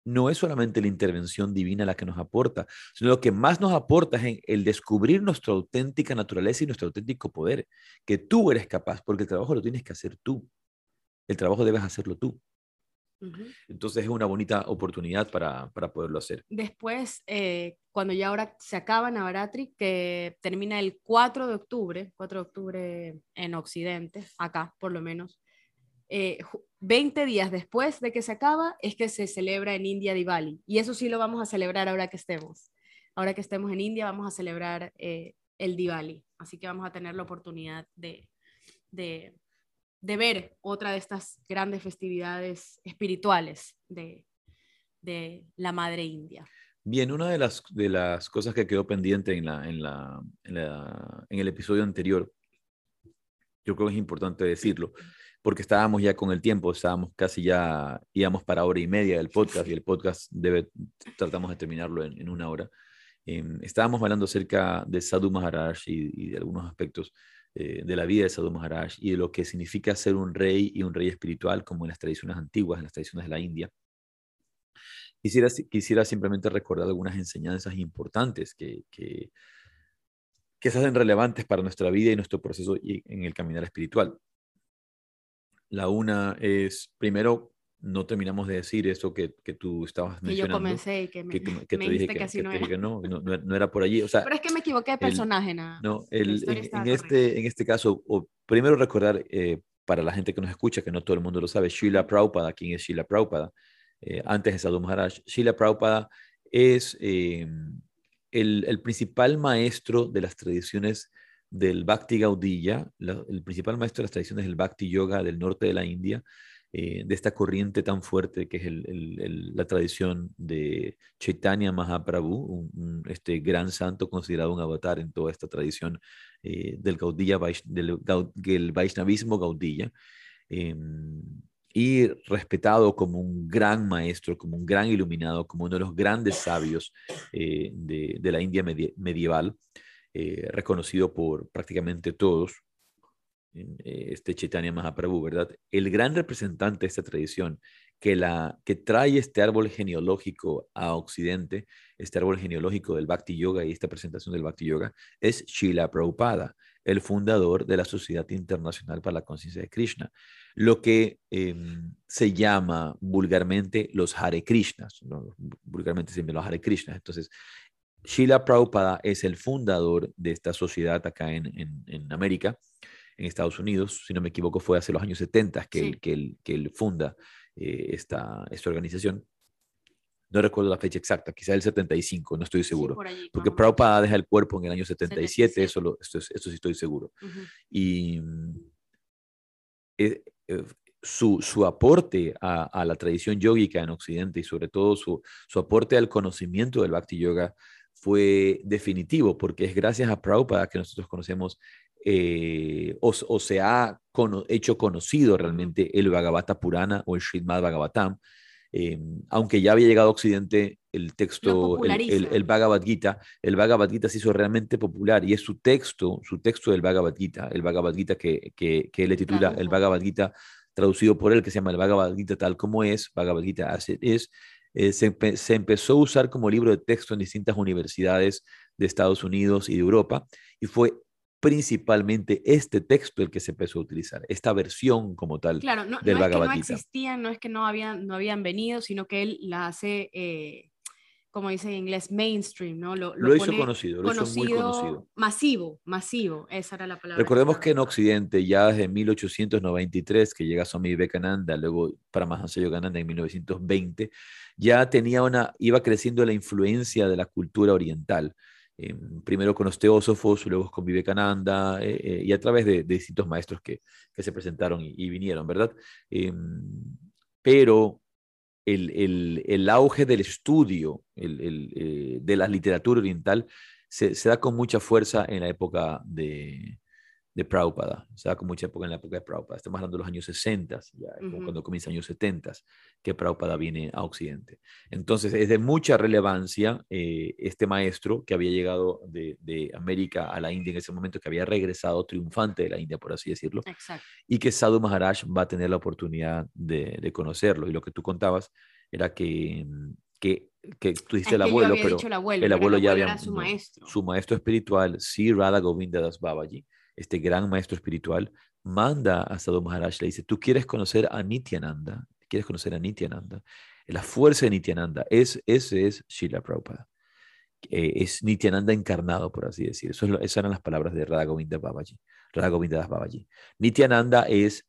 no es solamente la intervención divina la que nos aporta, sino lo que más nos aporta es el descubrir nuestra auténtica naturaleza y nuestro auténtico poder, que tú eres capaz, porque el trabajo lo tienes que hacer tú. El trabajo debes hacerlo tú. Entonces es una bonita oportunidad para, poderlo hacer. Después, eh, cuando ya ahora se acaba Navaratri, que termina el 4 de octubre, 4 de octubre en Occidente, acá por lo menos, 20 eh, días después de que se acaba es que se celebra en India Diwali. Y eso sí lo vamos a celebrar ahora que estemos. Ahora que estemos en India vamos a celebrar eh, el Diwali. Así que vamos a tener la oportunidad de, de, de, ver otra de estas grandes festividades espirituales de, de la Madre India. Bien, una de las, de las cosas que quedó pendiente en, la, en, la, en, en el episodio anterior, yo creo que es importante decirlo, porque estábamos ya con el tiempo, estábamos casi ya, íbamos para hora y media del podcast y el podcast debe, tratamos de terminarlo en, una hora. Em, estábamos hablando acerca de Sadhu Maharaj y, de algunos aspectos eh, de la vida de Sadhu Maharaj y de lo que significa ser un rey y un rey espiritual como en las tradiciones antiguas, en las tradiciones de la India. Quisiera, quisiera simplemente recordar algunas enseñanzas importantes que, que que se hacen relevantes para nuestra vida y nuestro proceso en el caminar espiritual. La una es, primero, no terminamos de decir eso que, que tú estabas mencionando. Que yo comencé y que me, que, que [laughs] me dije que, así no, era. no, no, no, era por allí. O sea, Pero es que me equivoqué de personaje, nada. No, el, en, en este, en este caso, o, primero recordar eh, para la gente que nos escucha, que no todo el mundo lo sabe, Sheila Prabhupada, ¿quién es Sheila Prabhupada? Eh, antes de Sadhu Maharaj, Sheila Prabhupada es eh, el, el, principal maestro de las tradiciones del Bhakti Gaudiya, la, el principal maestro de las tradiciones del Bhakti Yoga del norte de la India, eh, de esta corriente tan fuerte que es la tradición de Chaitanya Mahaprabhu, este gran santo considerado un avatar en toda esta tradición eh, del, Gaudiya, del, del Vaishnavismo Gaudiya. Eh, y respetado como un gran maestro, como un gran iluminado, como uno de los grandes sabios eh, de, la India medie medieval, eh, reconocido por prácticamente todos, eh, este Chaitanya Mahaprabhu, ¿verdad? El gran representante de esta tradición que, la, que trae este árbol genealógico a Occidente, este árbol genealógico del Bhakti Yoga y esta presentación del Bhakti Yoga, es Srila Prabhupada, el fundador de la Sociedad Internacional para la Conciencia de Krishna, lo que eh, se llama vulgarmente los Hare Krishnas, ¿no? vulgarmente siempre los Hare Krishnas. Entonces, Srila Prabhupada es el fundador de esta sociedad acá en, en, en, América, en Estados Unidos, si no me equivoco, fue hace los años 70 que, sí. él, que, él, que él funda eh, esta, esta organización. No recuerdo la fecha exacta, quizá el 75, no estoy seguro. Sí, allí, porque Prabhupada deja el cuerpo en el año 77, 77. Eso, lo, esto, esto, sí estoy seguro. Uh -huh. Y eh, eh, su, su, aporte a, a, la tradición yógica en Occidente y sobre todo su, su aporte al conocimiento del Bhakti Yoga fue definitivo, porque es gracias a Prabhupada que nosotros conocemos eh, o, o, se ha hecho conocido realmente el Bhagavata Purana o el Srimad Bhagavatam, eh, aunque ya había llegado a Occidente el texto, el, el, el, Bhagavad Gita, el Bhagavad Gita se hizo realmente popular y es su texto, su texto del Bhagavad Gita, el Bhagavad Gita que, que, que él le titula claro. el Bhagavad Gita traducido por él, que se llama el Bhagavad Gita tal como es, Bhagavad Gita as it is, eh, se, se, empezó a usar como libro de texto en distintas universidades de Estados Unidos y de Europa, y fue principalmente este texto el que se empezó a utilizar, esta versión como tal claro, no, del no Bhagavad es que no existían, no es que no habían, no habían venido, sino que él la hace... Eh como dice en inglés, mainstream, ¿no? Lo, lo, lo hizo conocido, lo conocido, hizo muy conocido. Masivo, masivo, esa era la palabra. Recordemos que en Occidente, ya desde 1893, que llega Swami Vivekananda, luego Paramahansa Yogananda en 1920, ya tenía una, iba creciendo la influencia de la cultura oriental. Eh, primero con los teósofos, luego con Vivekananda, eh, eh, y a través de, de, distintos maestros que, que se presentaron y, y vinieron, ¿verdad? pero el, el, el, auge del estudio el, eh, de la literatura oriental se, se, da con mucha fuerza en la época de, de Prabhupada, se da con mucha época en la época de Prabhupada. Estamos hablando de los años 60, ya, uh -huh. cuando comienza años 70, que Prabhupada viene a Occidente. Entonces, es de mucha relevancia eh, este maestro que había llegado de, de, América a la India en ese momento, que había regresado triunfante de la India, por así decirlo, Exacto. y que Sadhu Maharaj va a tener la oportunidad de, de conocerlo. Y lo que tú contabas era que, que que tú dijiste el abuelo, pero el abuelo, el abuelo, ya había su, maestro. su maestro espiritual, Sri Radha Govinda Das Babaji, este gran maestro espiritual, manda a Sadhu Maharaj, le dice, tú quieres conocer a Nityananda, quieres conocer a Nityananda. La fuerza de Nityananda, es, ese es Srila Prabhupada. Eh, es Nityananda encarnado, por así decir. Esas eran las palabras de Radha Govinda Babaji. Radha Babaji. Nityananda es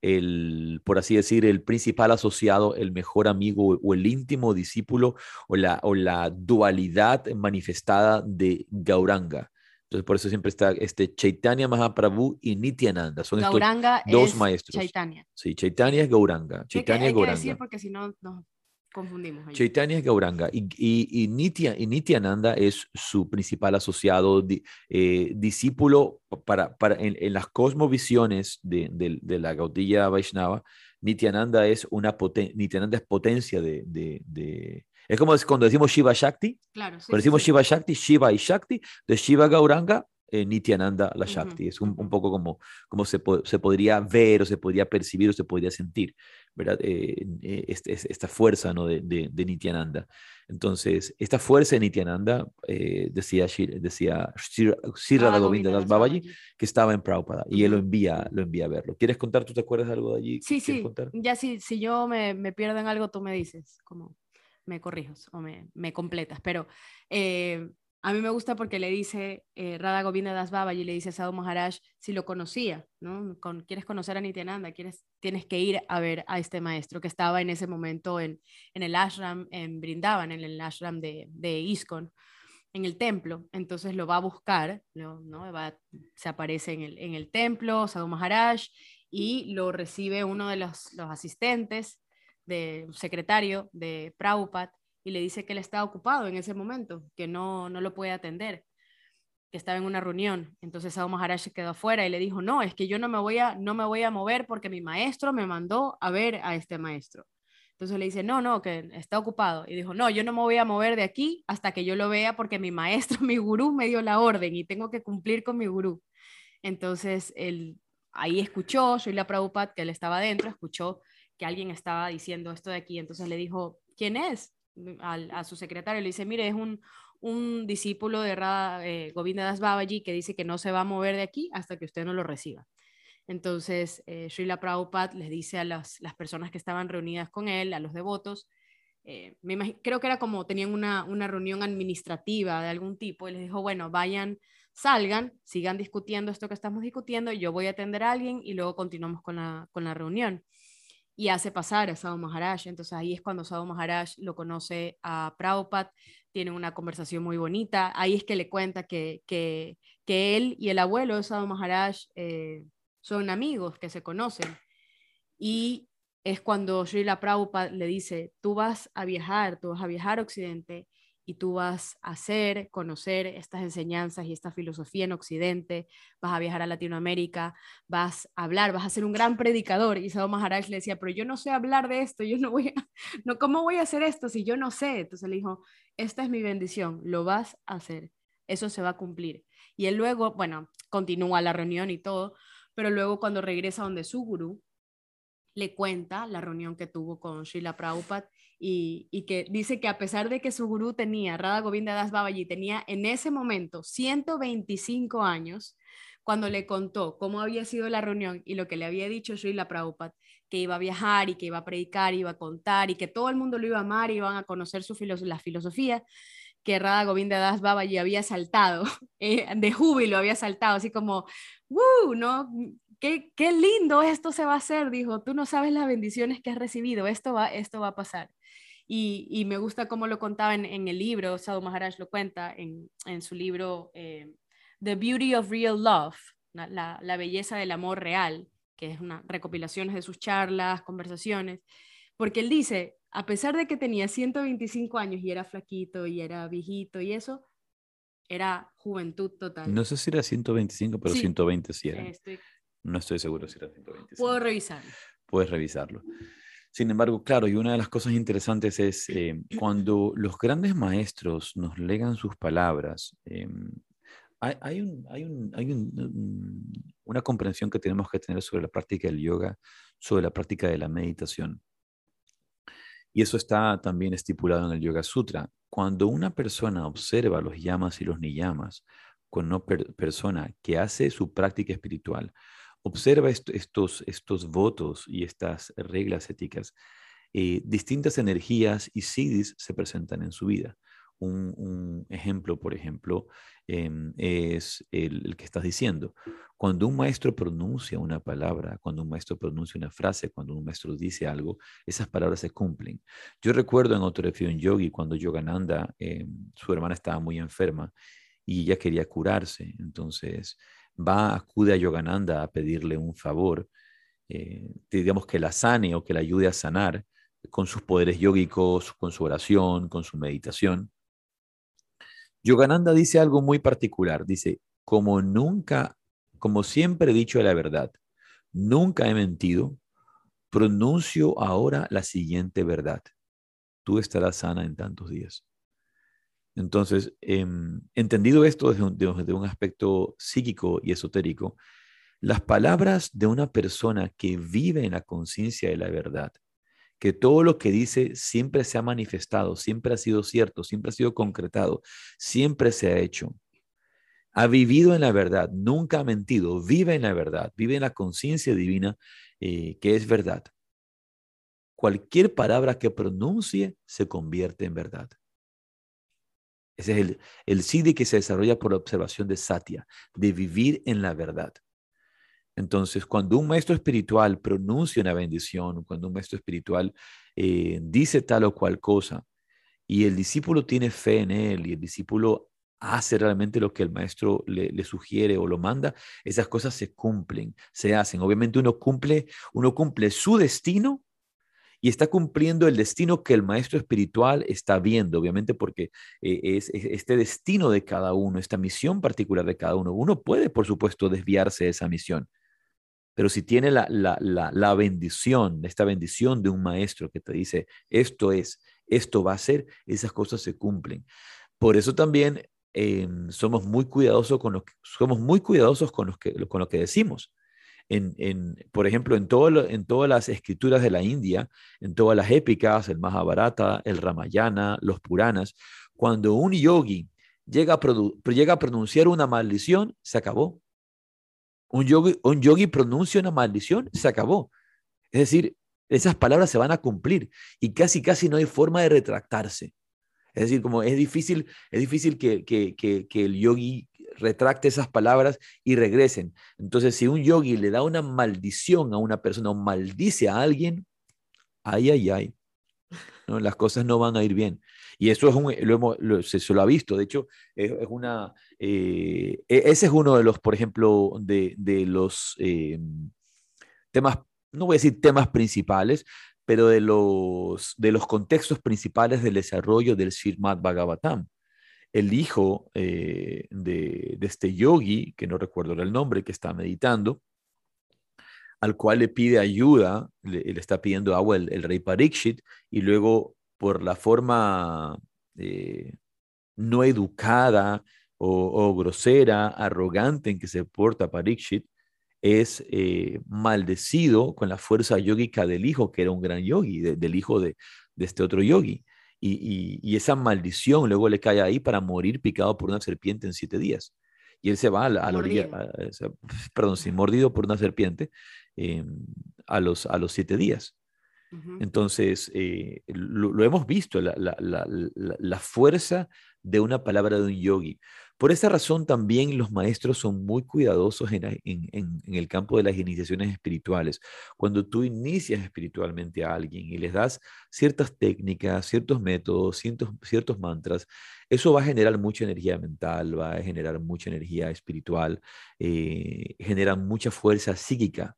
el, por así decir, el principal asociado, el mejor amigo o el íntimo discípulo o la, o la dualidad manifestada de Gauranga. Entonces, por eso siempre está este Chaitanya Mahaprabhu y Nityananda. Son Gauranga estos dos maestros. Chaitanya. Sí, Chaitanya es Gauranga. Chaitanya hay que, hay es Gauranga. Que decir porque si no nos confundimos. Ahí. Chaitanya es Gauranga y, y, y, Nitya, y, Nityananda es su principal asociado, di, eh, discípulo para, para en, en, las cosmovisiones de, de, de la Gaudiya Vaishnava. Nityananda es una poten Nityananda es potencia de, de es como cuando decimos Shiva Shakti. Claro, sí, cuando decimos sí. Shiva Shakti, Shiva y Shakti, de Shiva Gauranga eh, Nityananda la Shakti. Es un, poco como, como se, se, podría ver o se podría percibir o se podría sentir, ¿verdad? Eh, eh, este, esta fuerza ¿no? de, de, Nityananda. Entonces, esta fuerza de Nityananda, decía, decía Sri Govinda Das Babaji, que estaba en Prabhupada y él lo envía, lo envía a verlo. ¿Quieres contar? ¿Tú te acuerdas algo de allí? Sí, sí. Ya si, si yo me, me pierdo en algo, tú me dices, como me corriges o me, me completas. Pero a mí me gusta porque le dice eh, Radha Govinda Das y le dice a Sadhu Maharaj si lo conocía, ¿no? Con, ¿Quieres conocer a Nityananda? ¿Quieres, tienes que ir a ver a este maestro que estaba en ese momento en, en el ashram, en Brindavan, en el ashram de, de ISKCON, en el templo. Entonces lo va a buscar, ¿no? se aparece en el, en el templo, Sadhu Maharaj, y lo recibe uno de los, los asistentes, de secretario de Prabhupada, y le dice que él está ocupado en ese momento, que no, no lo puede atender, que estaba en una reunión. Entonces Sadhu Maharaj se quedó afuera y le dijo, no, es que yo no me, voy a, no me voy a mover porque mi maestro me mandó a ver a este maestro. Entonces le dice, no, no, que está ocupado. Y dijo, no, yo no me voy a mover de aquí hasta que yo lo vea porque mi maestro, [laughs] mi gurú me dio la orden y tengo que cumplir con mi gurú. Entonces él ahí escuchó, soy la Prabhupada, que él estaba adentro, escuchó que alguien estaba diciendo esto de aquí. Entonces le dijo, ¿quién es? a su secretario, le dice, mire, es un, un discípulo de Radha, eh, Govinda Das Babaji que dice que no se va a mover de aquí hasta que usted no lo reciba. Entonces, eh, Srila Prabhupada les dice a las, las, personas que estaban reunidas con él, a los devotos, eh, me creo que era como tenían una, una, reunión administrativa de algún tipo, y les dijo, bueno, vayan, salgan, sigan discutiendo esto que estamos discutiendo, yo voy a atender a alguien y luego continuamos con la, con la reunión y hace pasar a Sadhu Maharaj. Entonces ahí es cuando Sadhu Maharaj lo conoce a Prabhupada, tienen una conversación muy bonita. Ahí es que le cuenta que, que, que él y el abuelo de Sadhu Maharaj eh, son amigos, que se conocen. Y es cuando Srila Prabhupada le dice, tú vas a viajar, tú vas a viajar a Occidente y tú vas a hacer, conocer estas enseñanzas y esta filosofía en Occidente, vas a viajar a Latinoamérica, vas a hablar, vas a ser un gran predicador. Y Sadhu Maharaj le decía, pero yo no sé hablar de esto, yo no voy a, [laughs] no, ¿cómo voy a hacer esto si yo no sé? Entonces le dijo, esta es mi bendición, lo vas a hacer, eso se va a cumplir. Y él luego, bueno, continúa la reunión y todo, pero luego cuando regresa donde su gurú, le cuenta la reunión que tuvo con Srila Prabhupada y, que dice que a pesar de que su gurú tenía, Radha Govinda Das Babaji, tenía en ese momento 125 años, cuando le contó cómo había sido la reunión y lo que le había dicho Srila Prabhupada, que iba a viajar y que iba a predicar, iba a contar y que todo el mundo lo iba a amar y iban a conocer su la filosofía, que Radha Govinda Das Babaji había saltado, [laughs] eh, de júbilo había saltado, así como, ¡uh! ¿no? Qué, qué, lindo esto se va a hacer, dijo, tú no sabes las bendiciones que has recibido, esto va, esto va a pasar. Y, me gusta cómo lo contaba en, el libro, Sadhu Maharaj lo cuenta en, su libro eh, The Beauty of Real Love, la, belleza del amor real, que es una recopilación de sus charlas, conversaciones, porque él dice, a pesar de que tenía 125 años y era flaquito y era viejito y eso, era juventud total. No sé si era 125, pero 120 sí era. No estoy seguro si era 125. Puedo revisarlo. Puedes revisarlo. Sin embargo, claro, y una de las cosas interesantes es eh, cuando los grandes maestros nos legan sus palabras, eh, hay, una comprensión que tenemos que tener sobre la práctica del yoga, sobre la práctica de la meditación. Y eso está también estipulado en el Yoga Sutra. Cuando una persona observa los llamas y los niyamas, con una persona que hace su práctica espiritual, observa estos, estos votos y estas reglas éticas, eh, distintas energías y siddhis se presentan en su vida. Un, ejemplo, por ejemplo, em, es el, que estás diciendo. Cuando un maestro pronuncia una palabra, cuando un maestro pronuncia una frase, cuando un maestro dice algo, esas palabras se cumplen. Yo recuerdo en otro un yogi, cuando Yogananda, eh, su hermana estaba muy enferma y ella quería curarse. Entonces, va, acude a Yogananda a pedirle un favor, eh, digamos que la sane o que la ayude a sanar con sus poderes yógicos, con su oración, con su meditación. Yogananda dice algo muy particular, dice, como nunca, como siempre he dicho la verdad, nunca he mentido, pronuncio ahora la siguiente verdad. Tú estarás sana en tantos días. Entonces, em, entendido esto desde un, aspecto psíquico y esotérico, las palabras de una persona que vive en la conciencia de la verdad, que todo lo que dice siempre se ha manifestado, siempre ha sido cierto, siempre ha sido concretado, siempre se ha hecho. Ha vivido en la verdad, nunca ha mentido, vive en la verdad, vive en la conciencia divina eh, que es verdad. Cualquier palabra que pronuncie se convierte en verdad. Ese es el, el siddhi que se desarrolla por la observación de Satya, de vivir en la verdad. Entonces, cuando un maestro espiritual pronuncia una bendición, cuando un maestro espiritual eh, dice tal o cual cosa, y el discípulo tiene fe en él, y el discípulo hace realmente lo que el maestro le, le, sugiere o lo manda, esas cosas se cumplen, se hacen. Obviamente uno cumple, uno cumple su destino y está cumpliendo el destino que el maestro espiritual está viendo, obviamente porque eh, es, es, este destino de cada uno, esta misión particular de cada uno. Uno puede, por supuesto, desviarse de esa misión, pero si tiene la, la, la, la, bendición, esta bendición de un maestro que te dice, esto es, esto va a ser, esas cosas se cumplen. Por eso también eh, somos muy cuidadosos con lo que, somos muy cuidadosos con, los que, con lo que decimos. En, por ejemplo, en, todo en todas las escrituras de la India, en todas las épicas, el Mahabharata, el Ramayana, los Puranas, cuando un yogi llega a, llega a pronunciar una maldición, se acabó un yogi, un yogi pronuncia una maldición, se acabó. Es decir, esas palabras se van a cumplir y casi, casi no hay forma de retractarse. Es decir, como es difícil, es difícil que, que, que, que, el yogi retracte esas palabras y regresen. Entonces, si un yogi le da una maldición a una persona o maldice a alguien, ay, ay, ay, [laughs] ¿no? las cosas no van a ir bien. Y eso es un, lo hemos, lo, se, se, lo ha visto, de hecho, es, es una, eh, e, ese es uno de los, por ejemplo, de, de los eh, temas, no voy a decir temas principales, pero de los, de los contextos principales del desarrollo del Srimad Bhagavatam. El hijo eh, de, este yogi, que no recuerdo el nombre, que está meditando, al cual le pide ayuda, le, está pidiendo agua el, rey Parikshit, y luego por la forma eh, no educada o, grosera, arrogante en que se porta Parikshit, es eh, maldecido con la fuerza yógica del hijo, que era un gran yogi, de, del hijo de, de, este otro yogi. Y, y, y, esa maldición luego le cae ahí para morir picado por una serpiente en siete días. Y él se va a la, a la orilla, a, a, perdón, sí, mordido por una serpiente eh, a, los, a los siete días. Uh -huh. Entonces, eh, lo, lo, hemos visto, la, la, la, fuerza de una palabra de un yogi. Por esa razón también los maestros son muy cuidadosos en, el campo de las iniciaciones espirituales. Cuando tú inicias espiritualmente a alguien y les das ciertas técnicas, ciertos métodos, ciertos, ciertos mantras, eso va a generar mucha energía mental, va a generar mucha energía espiritual, eh, genera mucha fuerza psíquica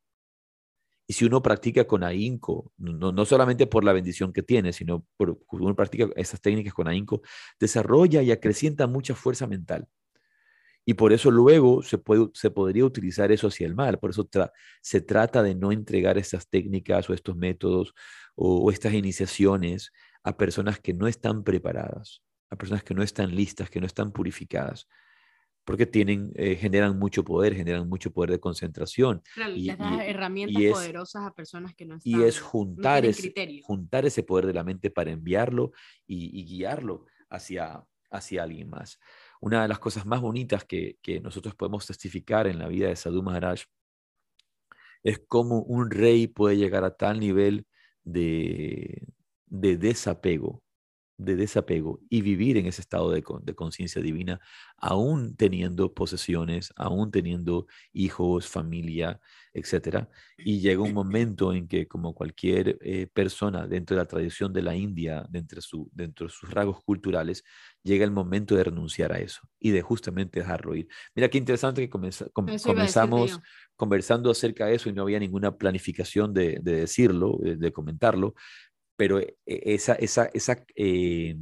y si uno practica con ahínco, no, no, solamente por la bendición que tiene, sino por uno practica esas técnicas con ahínco, desarrolla y acrecienta mucha fuerza mental. Y por eso luego se, puede, se podría utilizar eso hacia el mal. Por eso se trata de no entregar estas técnicas o estos métodos o estas iniciaciones a personas que no están preparadas, a personas que no están listas, que no están purificadas porque tienen, eh, generan mucho poder, generan mucho poder de concentración. Claro, y, les das herramientas y es, poderosas a personas que no están, Y es juntar, no ese, juntar ese poder de la mente para enviarlo y, y, guiarlo hacia, hacia alguien más. Una de las cosas más bonitas que, que nosotros podemos testificar en la vida de Sadhu Maharaj es cómo un rey puede llegar a tal nivel de, de desapego de desapego y vivir en ese estado de, de conciencia divina, aún teniendo posesiones, aún teniendo hijos, familia, etc. Y llega un momento en que, como cualquier eh, persona dentro de la tradición de la India, dentro de, su, dentro de sus rasgos culturales, llega el momento de renunciar a eso y de justamente dejarlo ir. Mira qué interesante que comenza, com comenzamos conversando acerca de eso y no había ninguna planificación de, de decirlo, de, de comentarlo, pero eh, esa, esa, esa eh,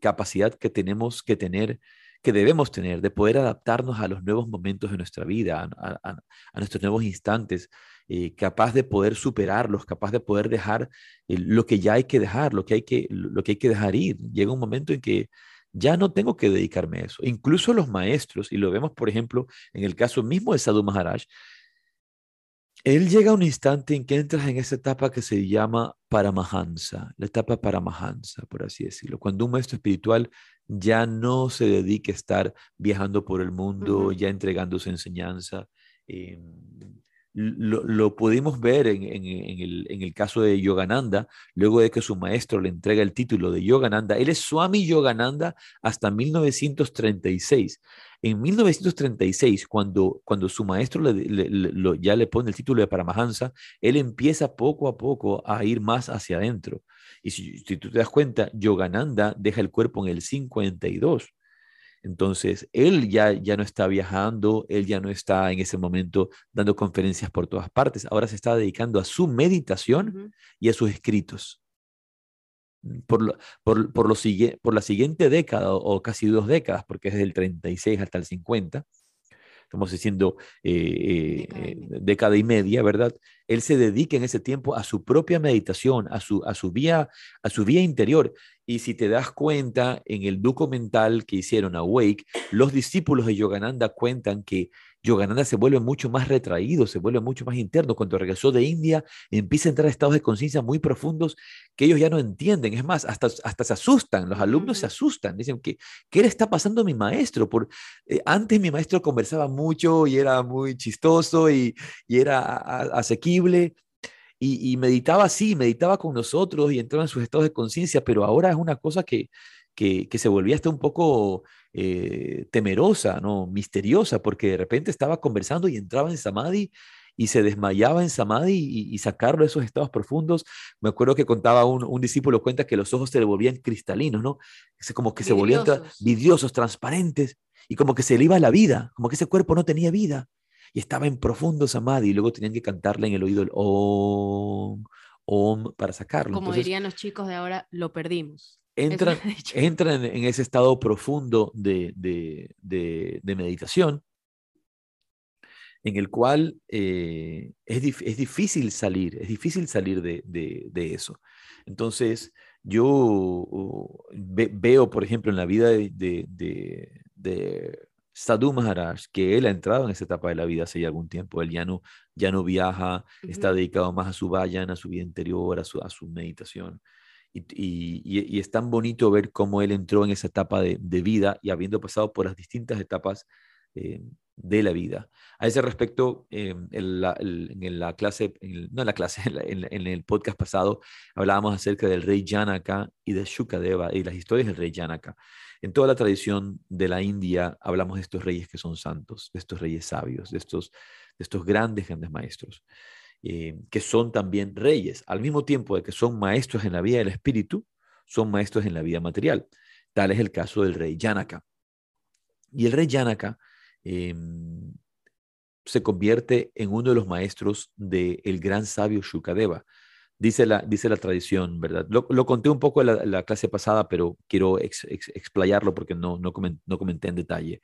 capacidad que tenemos que tener, que debemos tener, de poder adaptarnos a los nuevos momentos de nuestra vida, a nuestros nuevos instantes, eh, capaz de poder superarlos, capaz de poder dejar eh, lo que ya hay que dejar, lo que hay que, lo que hay que dejar ir. Llega un momento en que ya no tengo que dedicarme a eso. Incluso los maestros, y lo vemos, por ejemplo, en el caso mismo de Sadhu Maharaj, él llega a un instante en que entras en esa etapa que se llama Paramahansa, la etapa Paramahansa, por así decirlo. Cuando un maestro espiritual ya no se dedica a estar viajando por el mundo, ya entregando su enseñanza. Em, lo, pudimos ver en, el, en, el, caso de Yogananda, luego de que su maestro le entrega el título de Yogananda. Él es Swami Yogananda hasta 1936. En 1936, cuando, cuando su maestro ya le pone el título de Paramahansa, él empieza poco a poco a ir más hacia adentro. Y si, si tú te das cuenta, Yogananda deja el cuerpo en el 52. Entonces, él ya, ya no está viajando, él ya no está en ese momento dando conferencias por todas partes, ahora se está dedicando a su meditación y a sus escritos. Por, por, por, lo, por la siguiente década o casi dos décadas, porque es desde el 36 hasta el 50, estamos diciendo eh, eh, década, y media, ¿verdad? Él se dedica en ese tiempo a su propia meditación, a su, a su, vía, a su vía interior. Y si te das cuenta, en el documental que hicieron Awake, los discípulos de Yogananda cuentan que Yogananda se vuelve mucho más retraído, se vuelve mucho más interno. Cuando regresó de India, empieza a entrar a estados de conciencia muy profundos que ellos ya no entienden. Es más, hasta, hasta se asustan, los alumnos se asustan. Dicen, que ¿qué le está pasando a mi maestro? Por, eh, antes mi maestro conversaba mucho y era muy chistoso y, y era asequible. Y, y, meditaba así, meditaba con nosotros y entraba en sus estados de conciencia, pero ahora es una cosa que, que, que se volvía hasta un poco eh, temerosa, ¿no? misteriosa, porque de repente estaba conversando y entraba en samadhi y se desmayaba en samadhi y, sacarlo de esos estados profundos. Me acuerdo que contaba un, un, discípulo, cuenta que los ojos se le volvían cristalinos, ¿no? Como que se volvían vidriosos, transparentes, y como que se le iba la vida, como que ese cuerpo no tenía vida. Y estaba en profundo samadhi y luego tenían que cantarle en el oído el om, om para sacarlo. Como dirían los chicos de ahora, lo perdimos entran, entran en ese estado profundo de, meditación en el cual eh, es, difícil salir, es difícil salir de, eso. Entonces, yo veo, por ejemplo, en la vida de, de, Sadhu Maharaj, que él ha entrado en esa etapa de la vida hace ya algún tiempo, él ya no, ya no viaja, está dedicado más a su vayan, a su vida interior, a su, a su meditación. Y, es tan bonito ver cómo él entró en esa etapa de, vida y habiendo pasado por las distintas etapas eh, de la vida. A ese respecto, eh, en, la, clase, no en la clase, [laughs] en, el podcast pasado, hablábamos acerca del rey Janaka y de Shukadeva y las historias del rey Janaka. En toda la tradición de la India hablamos de estos reyes que son santos, de estos reyes sabios, de estos, de estos grandes, grandes maestros. Eh, que son también reyes, al mismo tiempo de que son maestros en la vida del espíritu, son maestros en la vida material. Tal es el caso del rey Janaka. Y el rey Janaka em, se convierte en uno de los maestros del gran sabio Shukadeva. Dice la, dice la tradición, ¿verdad? Lo, conté un poco en la, clase pasada, pero quiero explayarlo porque no, no, comenté, en detalle.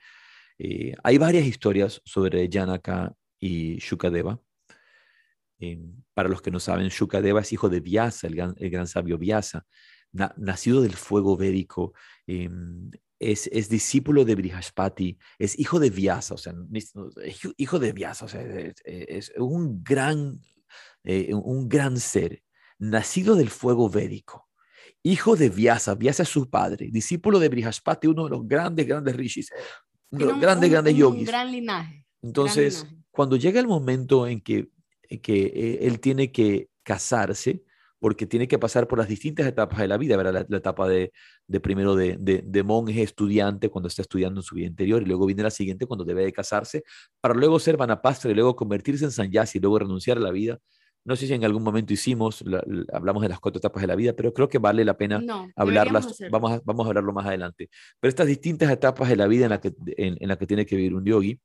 Eh, hay varias historias sobre Janaka y Shukadeva. Em, para los que no saben, Shukadeva es hijo de Vyasa, el gran, sabio Vyasa, nacido del fuego védico, em, es, es, discípulo de Brihaspati, es hijo de Vyasa, o sea, hijo de Vyasa, o sea, es, un, gran, eh, un gran ser, nacido del fuego védico, hijo de Vyasa, Vyasa es su padre, discípulo de Brihaspati, uno de los grandes, grandes rishis, uno de los grandes, grandes yogis. Un gran linaje. Entonces, cuando llega el momento en que eh, que eh, él tiene que casarse porque tiene que pasar por las distintas etapas de la vida, ¿verdad? La, etapa de, de primero de, de, monje estudiante cuando está estudiando en su vida interior y luego viene la siguiente cuando debe de casarse para luego ser vanapastra y luego convertirse en sanyasi y luego renunciar a la vida. No sé si en algún momento hicimos, hablamos de las cuatro etapas de la vida, pero creo que vale la pena hablarlas. Vamos a, vamos a hablarlo más adelante. Pero estas distintas etapas de la vida en la que, en, la que tiene que vivir un yogi,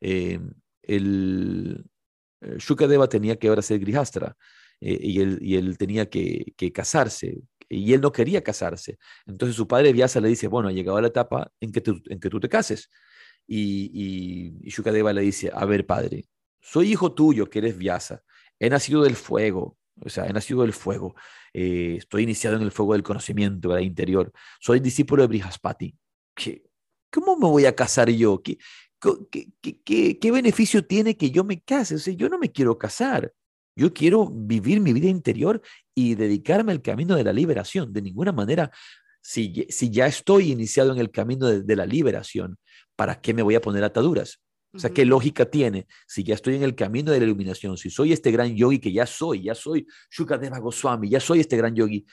eh, el, eh, Shukadeva tenía que ahora ser grihastra eh, y, él, y él tenía que, casarse y él no quería casarse. Entonces su padre Vyasa le dice, bueno, ha llegado la etapa en que, en que tú te cases. Y, y, Shukadeva le dice, a ver padre, soy hijo tuyo que eres Vyasa, he nacido del fuego, O sea, he nacido del fuego. Eh, estoy iniciado en el fuego del conocimiento del interior. Soy discípulo de Brihaspati. ¿Qué, ¿Cómo me voy a casar yo? ¿Qué, qué, qué, beneficio tiene que yo me case? O sea, yo no me quiero casar. Yo quiero vivir mi vida interior y dedicarme al camino de la liberación. De ninguna manera, si, si ya estoy iniciado en el camino de la liberación, ¿para qué me voy a poner ataduras? O sea, ¿qué lógica tiene? Si ya estoy en el camino de la iluminación, si soy este gran yogi que ya soy, ya soy Shukadeva Goswami, ya soy este gran yogi,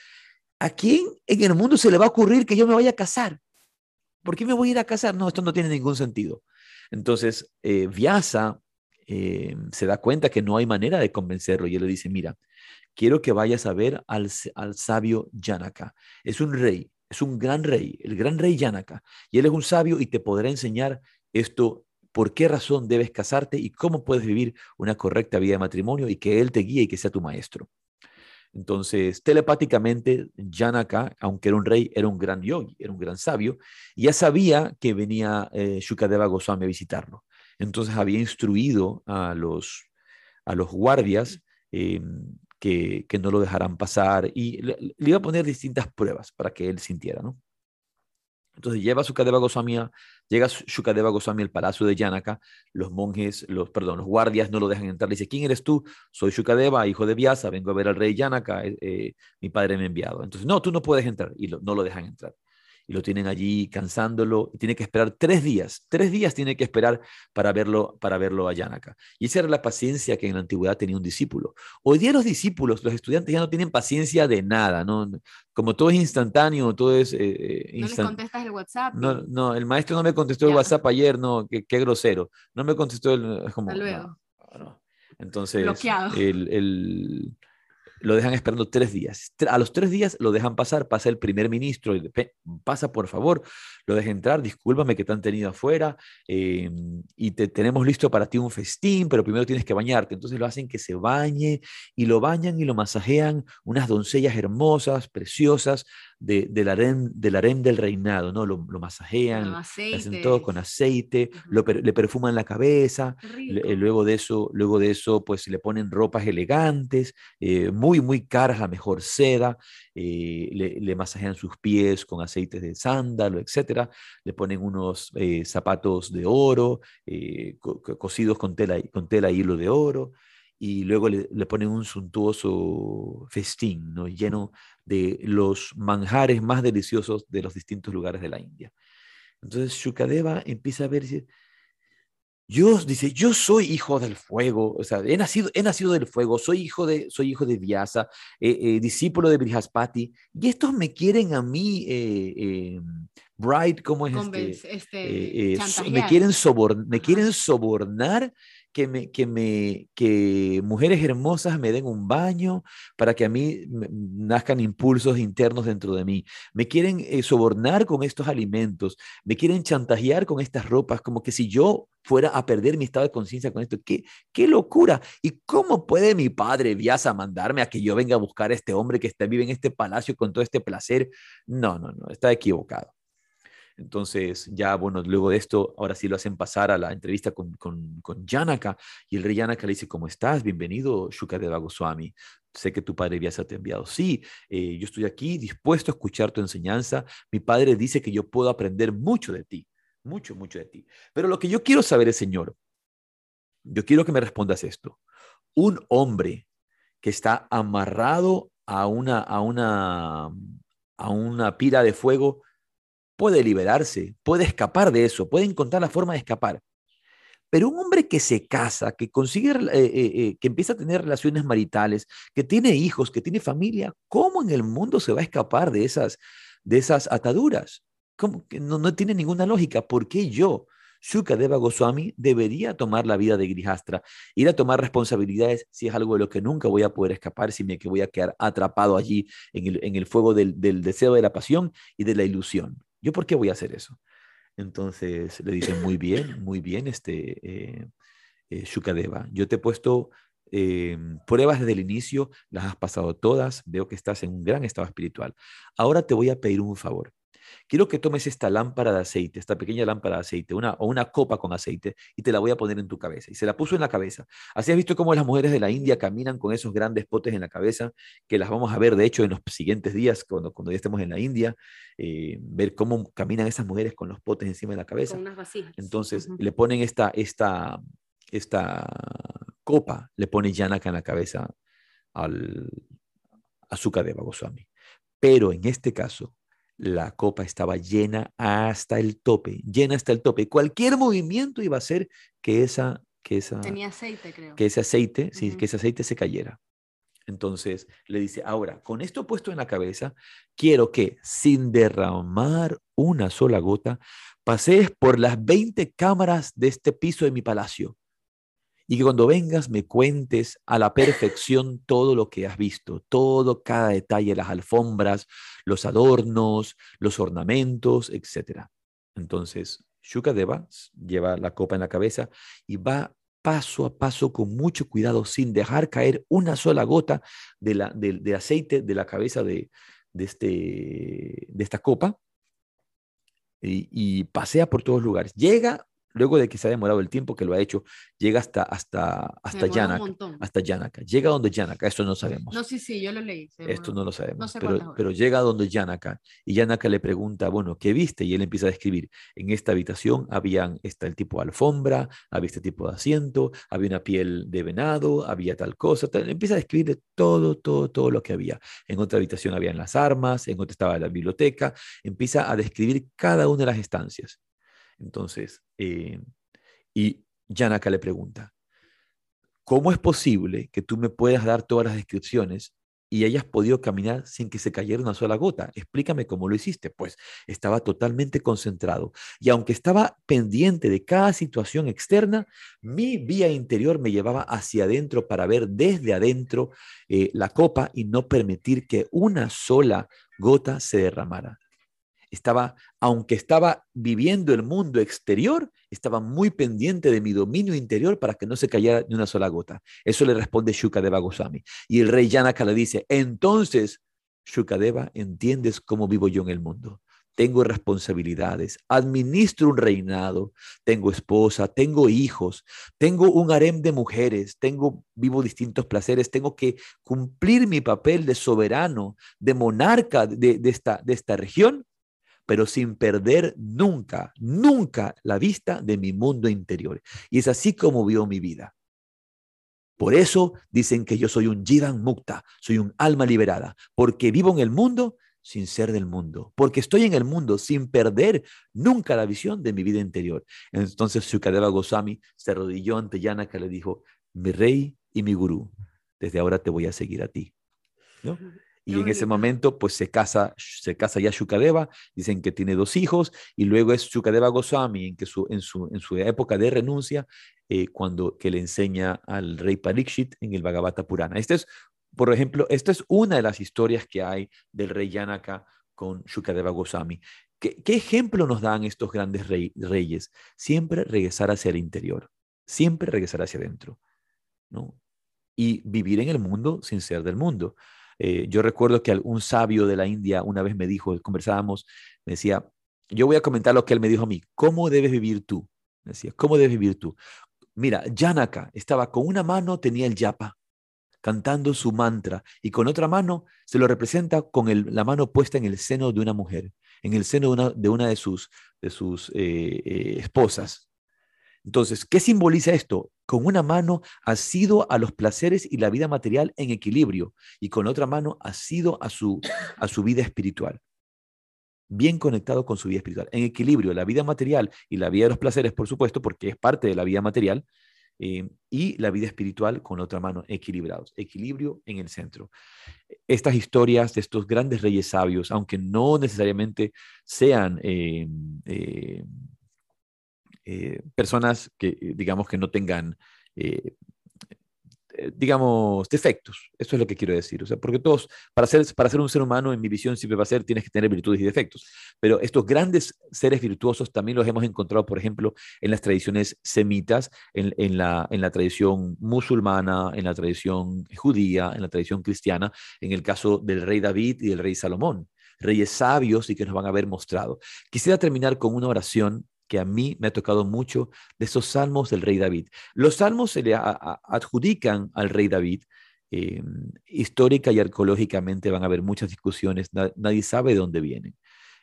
¿a quién en el mundo se le va a ocurrir que yo me vaya a casar? ¿Por qué me voy a ir a casar? No, esto no tiene ningún sentido. Entonces, eh, Vyasa eh, se da cuenta que no hay manera de convencerlo y él le dice, mira, quiero que vayas a ver al, al sabio Janaka. Es un rey, es un gran rey, el gran rey Janaka. Y él es un sabio y te podrá enseñar esto por qué razón debes casarte y cómo puedes vivir una correcta vida de matrimonio y que Él te guíe y que sea tu maestro. Entonces, telepáticamente, Janaka, aunque era un rey, era un gran yogi, era un gran sabio, ya sabía que venía eh, Shukadeva Goswami a visitarlo. Entonces había instruido a los, a los guardias eh, que, que, no lo dejaran pasar y le, le, iba a poner distintas pruebas para que él sintiera, ¿no? Entonces lleva a Shukadeva Goswami, llega Shukadeva Goswami al palacio de Yanaka, los monjes, los, perdón, los guardias no lo dejan entrar, le dice, ¿quién eres tú? Soy Shukadeva, hijo de Vyasa, vengo a ver al rey Yanaka, eh, eh, mi padre me ha enviado. Entonces, no, tú no puedes entrar, y no lo dejan entrar y lo tienen allí cansándolo y tiene que esperar tres días, tres días tiene que esperar para verlo, para verlo a Yanaka. Y esa era la paciencia que en la antigüedad tenía un discípulo. Hoy día los discípulos, los estudiantes ya no tienen paciencia de nada, ¿no? Como todo es instantáneo, todo es... Eh, no les contestas el WhatsApp. No, no, el maestro no me contestó el WhatsApp ayer, no, qué, qué, grosero. No me contestó el... Como, Hasta luego. No, Entonces, el, el lo dejan esperando tres días. A los tres días lo dejan pasar, pasa el primer ministro, pasa por favor, lo deja entrar, discúlpame que te han tenido afuera em, y te tenemos listo para ti un festín, pero primero tienes que bañarte. Entonces lo hacen que se bañe y lo bañan y lo masajean unas doncellas hermosas, preciosas, de, del, harén, del harén del reinado, ¿no? Lo, lo masajean, lo hacen todo con aceite, lo, le perfuman la cabeza, eh, luego de eso, luego de eso, pues le ponen ropas elegantes, eh, muy, muy caras, la mejor seda, eh, le, le, masajean sus pies con aceites de sándalo, etcétera, le ponen unos zapatos de oro, co cosidos con tela, con tela y hilo de oro, y luego le, le, ponen un suntuoso festín, ¿no? lleno de los manjares más deliciosos de los distintos lugares de la India. Entonces Shukadeva empieza a ver, yo, dice, yo soy hijo del fuego, o sea, he nacido, he nacido del fuego, soy hijo de, soy hijo de Vyasa, eh, eh, discípulo de Brihaspati, y estos me quieren a mí, eh, Bright, ¿cómo es este? este me, quieren sobor, me quieren sobornar que, me, que, me, que mujeres hermosas me den un baño para que a mí nazcan impulsos internos dentro de mí. Me quieren eh, sobornar con estos alimentos, me quieren chantajear con estas ropas, como que si yo fuera a perder mi estado de conciencia con esto. ¿Qué, ¡Qué locura! ¿Y cómo puede mi padre Vyasa mandarme a que yo venga a buscar a este hombre que está, vive en este palacio con todo este placer? No, no, no, está equivocado. Entonces, ya, bueno, luego de esto, ahora sí lo hacen pasar a la entrevista con, con, con Janaka, y el rey Janaka le dice, ¿cómo estás? Bienvenido, Shukadeva Goswami. Sé que tu padre Vyasa te ha enviado. Sí, eh, yo estoy aquí dispuesto a escuchar tu enseñanza. Mi padre dice que yo puedo aprender mucho de ti, mucho, mucho de ti. Pero lo que yo quiero saber es, Señor, yo quiero que me respondas esto. Un hombre que está amarrado a una, a una, a una pira de fuego, puede liberarse, puede escapar de eso, puede encontrar la forma de escapar. Pero un hombre que se casa, que consigue, eh, eh, eh, que empieza a tener relaciones maritales, que tiene hijos, que tiene familia, ¿cómo en el mundo se va a escapar de esas, de esas ataduras? No, no tiene ninguna lógica. ¿Por qué yo, Shukadeva Goswami, debería tomar la vida de Grihastra, ir a tomar responsabilidades si es algo de lo que nunca voy a poder escapar, si me voy a quedar atrapado allí en el, en el fuego del, del deseo de la pasión y de la ilusión? ¿Yo por qué voy a hacer eso? Entonces le dicen, muy bien, muy bien, este, eh, eh, Shukadeva, yo te he puesto eh, pruebas desde el inicio, las has pasado todas, veo que estás en un gran estado espiritual. Ahora te voy a pedir un favor. Quiero que tomes esta lámpara de aceite, esta pequeña lámpara de aceite, una, o una copa con aceite, y te la voy a poner en tu cabeza. Y se la puso en la cabeza. Así has visto cómo las mujeres de la India caminan con esos grandes potes en la cabeza, que las vamos a ver, de hecho, en los siguientes días, cuando, cuando ya estemos en la India, eh, ver cómo caminan esas mujeres con los potes encima de la cabeza. Con unas vasijas. Entonces, le ponen esta, esta, esta copa, le pone Yanaka en la cabeza al azúcar de Goswami. Pero en este caso, la copa estaba llena hasta el tope, llena hasta el tope. Cualquier movimiento iba a hacer que esa... Que esa Tenía aceite, creo. Que ese aceite, sí, que ese aceite se cayera. Entonces le dice, ahora, con esto puesto en la cabeza, quiero que sin derramar una sola gota, pasees por las 20 cámaras de este piso de mi palacio y que cuando vengas me cuentes a la perfección todo lo que has visto, todo, cada detalle, las alfombras, los adornos, los ornamentos, etc. Entonces, Shukadeva lleva la copa en la cabeza y va paso a paso con mucho cuidado, sin dejar caer una sola gota de, la, de, aceite de la cabeza de, de, este, de esta copa y, y pasea por todos lugares. Llega luego de que se ha demorado el tiempo que lo ha hecho, llega hasta, hasta, hasta Yanaka. Hasta Yanaka. Llega donde Yanaka, esto no sabemos. No, sí, sí, yo lo leí. Esto no lo sabemos. pero, pero, llega donde Yanaka y Yanaka le pregunta, bueno, ¿qué viste? Y él empieza a describir, en esta habitación habían está el tipo de alfombra, había este tipo de asiento, había una piel de venado, había tal cosa. Empieza a describir todo, todo, todo lo que había. En otra habitación habían las armas, en otra estaba la biblioteca. Empieza a describir cada una de las estancias. Entonces, eh, y Yanaka le pregunta, ¿cómo es posible que tú me puedas dar todas las descripciones y hayas podido caminar sin que se cayera una sola gota? Explícame cómo lo hiciste. Pues estaba totalmente concentrado y aunque estaba pendiente de cada situación externa, mi vía interior me llevaba hacia adentro para ver desde adentro eh, la copa y no permitir que una sola gota se derramara estaba, aunque estaba viviendo el mundo exterior, estaba muy pendiente de mi dominio interior para que no se cayera ni una sola gota. Eso le responde Shukadeva Goswami. Y el rey Yanaka le dice, entonces, Shukadeva, ¿entiendes cómo vivo yo en el mundo? Tengo responsabilidades, administro un reinado, tengo esposa, tengo hijos, tengo un harem de mujeres, tengo vivo distintos placeres, tengo que cumplir mi papel de soberano, de monarca de, esta, de esta región pero sin perder nunca, nunca la vista de mi mundo interior. Y es así como vio mi vida. Por eso dicen que yo soy un Jivan Mukta, soy un alma liberada, porque vivo en el mundo sin ser del mundo, porque estoy en el mundo sin perder nunca la visión de mi vida interior. Entonces Sukadeva Goswami se arrodilló ante Yanaka y le dijo, mi rey y mi gurú, desde ahora te voy a seguir a ti. ¿No? Y en ese momento, pues se casa, se casa ya Shukadeva, dicen que tiene dos hijos, y luego es Shukadeva Goswami, en, que su, en, su, en su época de renuncia, eh, cuando que le enseña al rey Parikshit en el Bhagavata Purana. Este es, por ejemplo, esta es una de las historias que hay del rey Yanaka con Shukadeva Goswami. ¿Qué, qué ejemplo nos dan estos grandes reyes? Siempre regresar hacia el interior, siempre regresar hacia adentro, ¿no? Y vivir en el mundo sin ser del mundo. Eh, yo recuerdo que un sabio de la India una vez me dijo, conversábamos, me decía, yo voy a comentar lo que él me dijo a mí, ¿cómo debes vivir tú? Me decía, ¿cómo debes vivir tú? Mira, Janaka estaba con una mano, tenía el yapa, cantando su mantra, y con otra mano se lo representa con la mano puesta en el seno de una mujer, en el seno de una de, sus, de sus eh, eh, esposas. Entonces, ¿qué simboliza esto? Con una mano ha sido a los placeres y la vida material en equilibrio y con otra mano ha sido a su, a su vida espiritual. Bien conectado con su vida espiritual. En equilibrio, la vida material y la vida de los placeres, por supuesto, porque es parte de la vida material, eh, y la vida espiritual con otra mano, equilibrados. Equilibrio en el centro. Estas historias de estos grandes reyes sabios, aunque no necesariamente sean... Eh, eh, eh, personas que, eh, digamos, que no tengan, eh, digamos, defectos. Eso es lo que quiero decir. O sea, porque todos, para ser, para ser un ser humano, en mi visión siempre va a ser, tienes que tener virtudes y defectos. Pero estos grandes seres virtuosos también los hemos encontrado, por ejemplo, en las tradiciones semitas, en, en, la, en la tradición musulmana, en la tradición judía, en la tradición cristiana, en el caso del rey David y del rey Salomón reyes sabios y que nos van a haber mostrado. Quisiera terminar con una oración que a mí me ha tocado mucho de esos salmos del rey David. Los salmos se le adjudican al rey David. Eh, histórica y arqueológicamente van a haber muchas discusiones, nadie sabe de dónde vienen,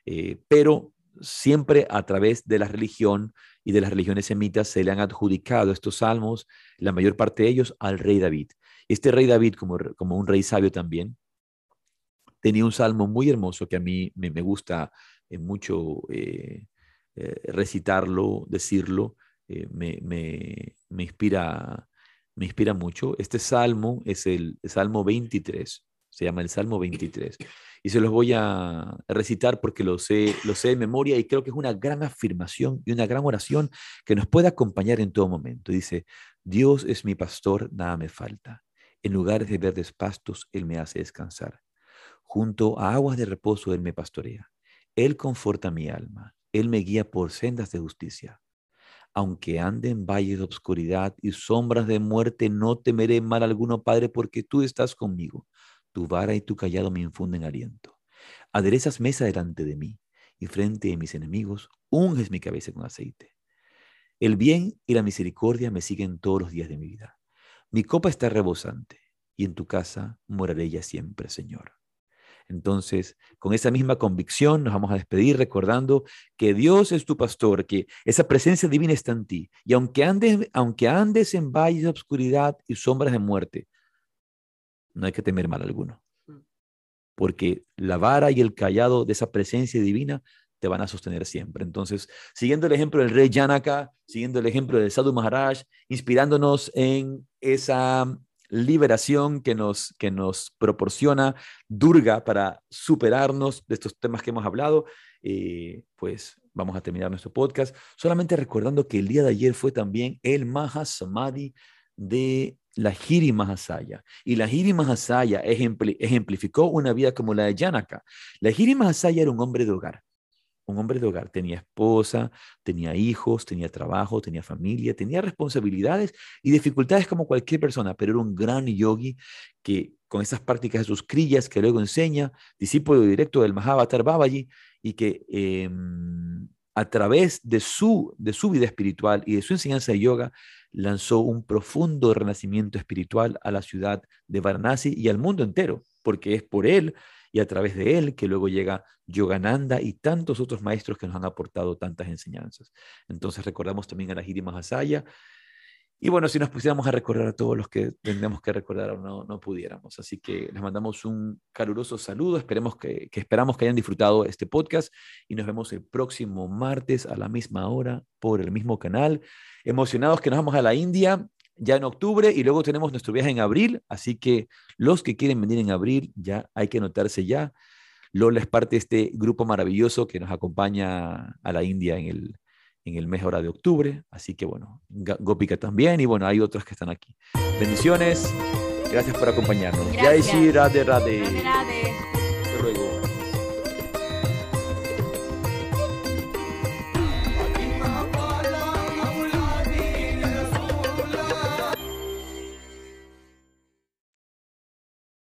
eh, pero siempre a través de la religión y de las religiones semitas se le han adjudicado estos salmos, la mayor parte de ellos, al rey David. Este rey David, como, como un rey sabio también, tenía un salmo muy hermoso que a mí me, gusta eh, mucho eh, recitarlo, decirlo, eh, me, me, inspira, me inspira mucho. Este salmo es el, Salmo 23, se llama el Salmo 23. Y se los voy a recitar porque lo sé, lo sé de memoria y creo que es una gran afirmación y una gran oración que nos puede acompañar en todo momento. Dice, Dios es mi pastor, nada me falta. En lugares de verdes pastos, Él me hace descansar. Junto a aguas de reposo, Él me pastorea. Él conforta mi alma. Él me guía por sendas de justicia. Aunque ande en valles de obscuridad y sombras de muerte, no temeré mal alguno, Padre, porque tú estás conmigo. Tu vara y tu callado me infunden aliento. Aderezas mesa delante de mí y frente a mis enemigos, unges mi cabeza con aceite. El bien y la misericordia me siguen todos los días de mi vida. Mi copa está rebosante y en tu casa moraré ya siempre, Señor. Entonces, con esa misma convicción nos vamos a despedir recordando que Dios es tu pastor, que esa presencia divina está en ti. Y aunque andes, aunque andes en valles de obscuridad y sombras de muerte, no hay que temer mal alguno. Mm. Porque la vara y el callado de esa presencia divina te van a sostener siempre. Entonces, siguiendo el ejemplo del rey Janaka, siguiendo el ejemplo del Sadhu Maharaj, inspirándonos en esa liberación que nos, que nos proporciona Durga para superarnos de estos temas que hemos hablado, eh, pues vamos a terminar nuestro podcast. Solamente recordando que el día de ayer fue también el Mahasamadhi de la Giri Mahasaya. Y la Giri Mahasaya ejemplificó una vida como la de Janaka. La Giri Mahasaya era un hombre de hogar un hombre de hogar, tenía esposa, tenía hijos, tenía trabajo, tenía familia, tenía responsabilidades y dificultades como cualquier persona, pero era un gran yogi que con esas prácticas de sus crillas que luego enseña, discípulo directo del Mahavatar Babaji, y que em, a través de su, de su vida espiritual y de su enseñanza de yoga, lanzó un profundo renacimiento espiritual a la ciudad de Varanasi y al mundo entero, porque es por él y a través de él que luego llega Yogananda y tantos otros maestros que nos han aportado tantas enseñanzas. Entonces recordamos también a la Hiri Mahasaya. Y bueno, si nos pusiéramos a recordar a todos los que tendríamos que recordar no, no pudiéramos. Así que les mandamos un caluroso saludo. Esperemos que, que esperamos que hayan disfrutado este podcast y nos vemos el próximo martes a la misma hora por el mismo canal. Emocionados que nos vamos a la India ya en octubre y luego tenemos nuestro viaje en abril, así que los que quieren venir en abril ya hay que anotarse ya. Lola es parte de este grupo maravilloso que nos acompaña a la India en el, en el mes ahora de octubre, así que bueno, Gopika también y bueno, hay otros que están aquí. Bendiciones, gracias por acompañarnos. Gracias. Jai Radhe.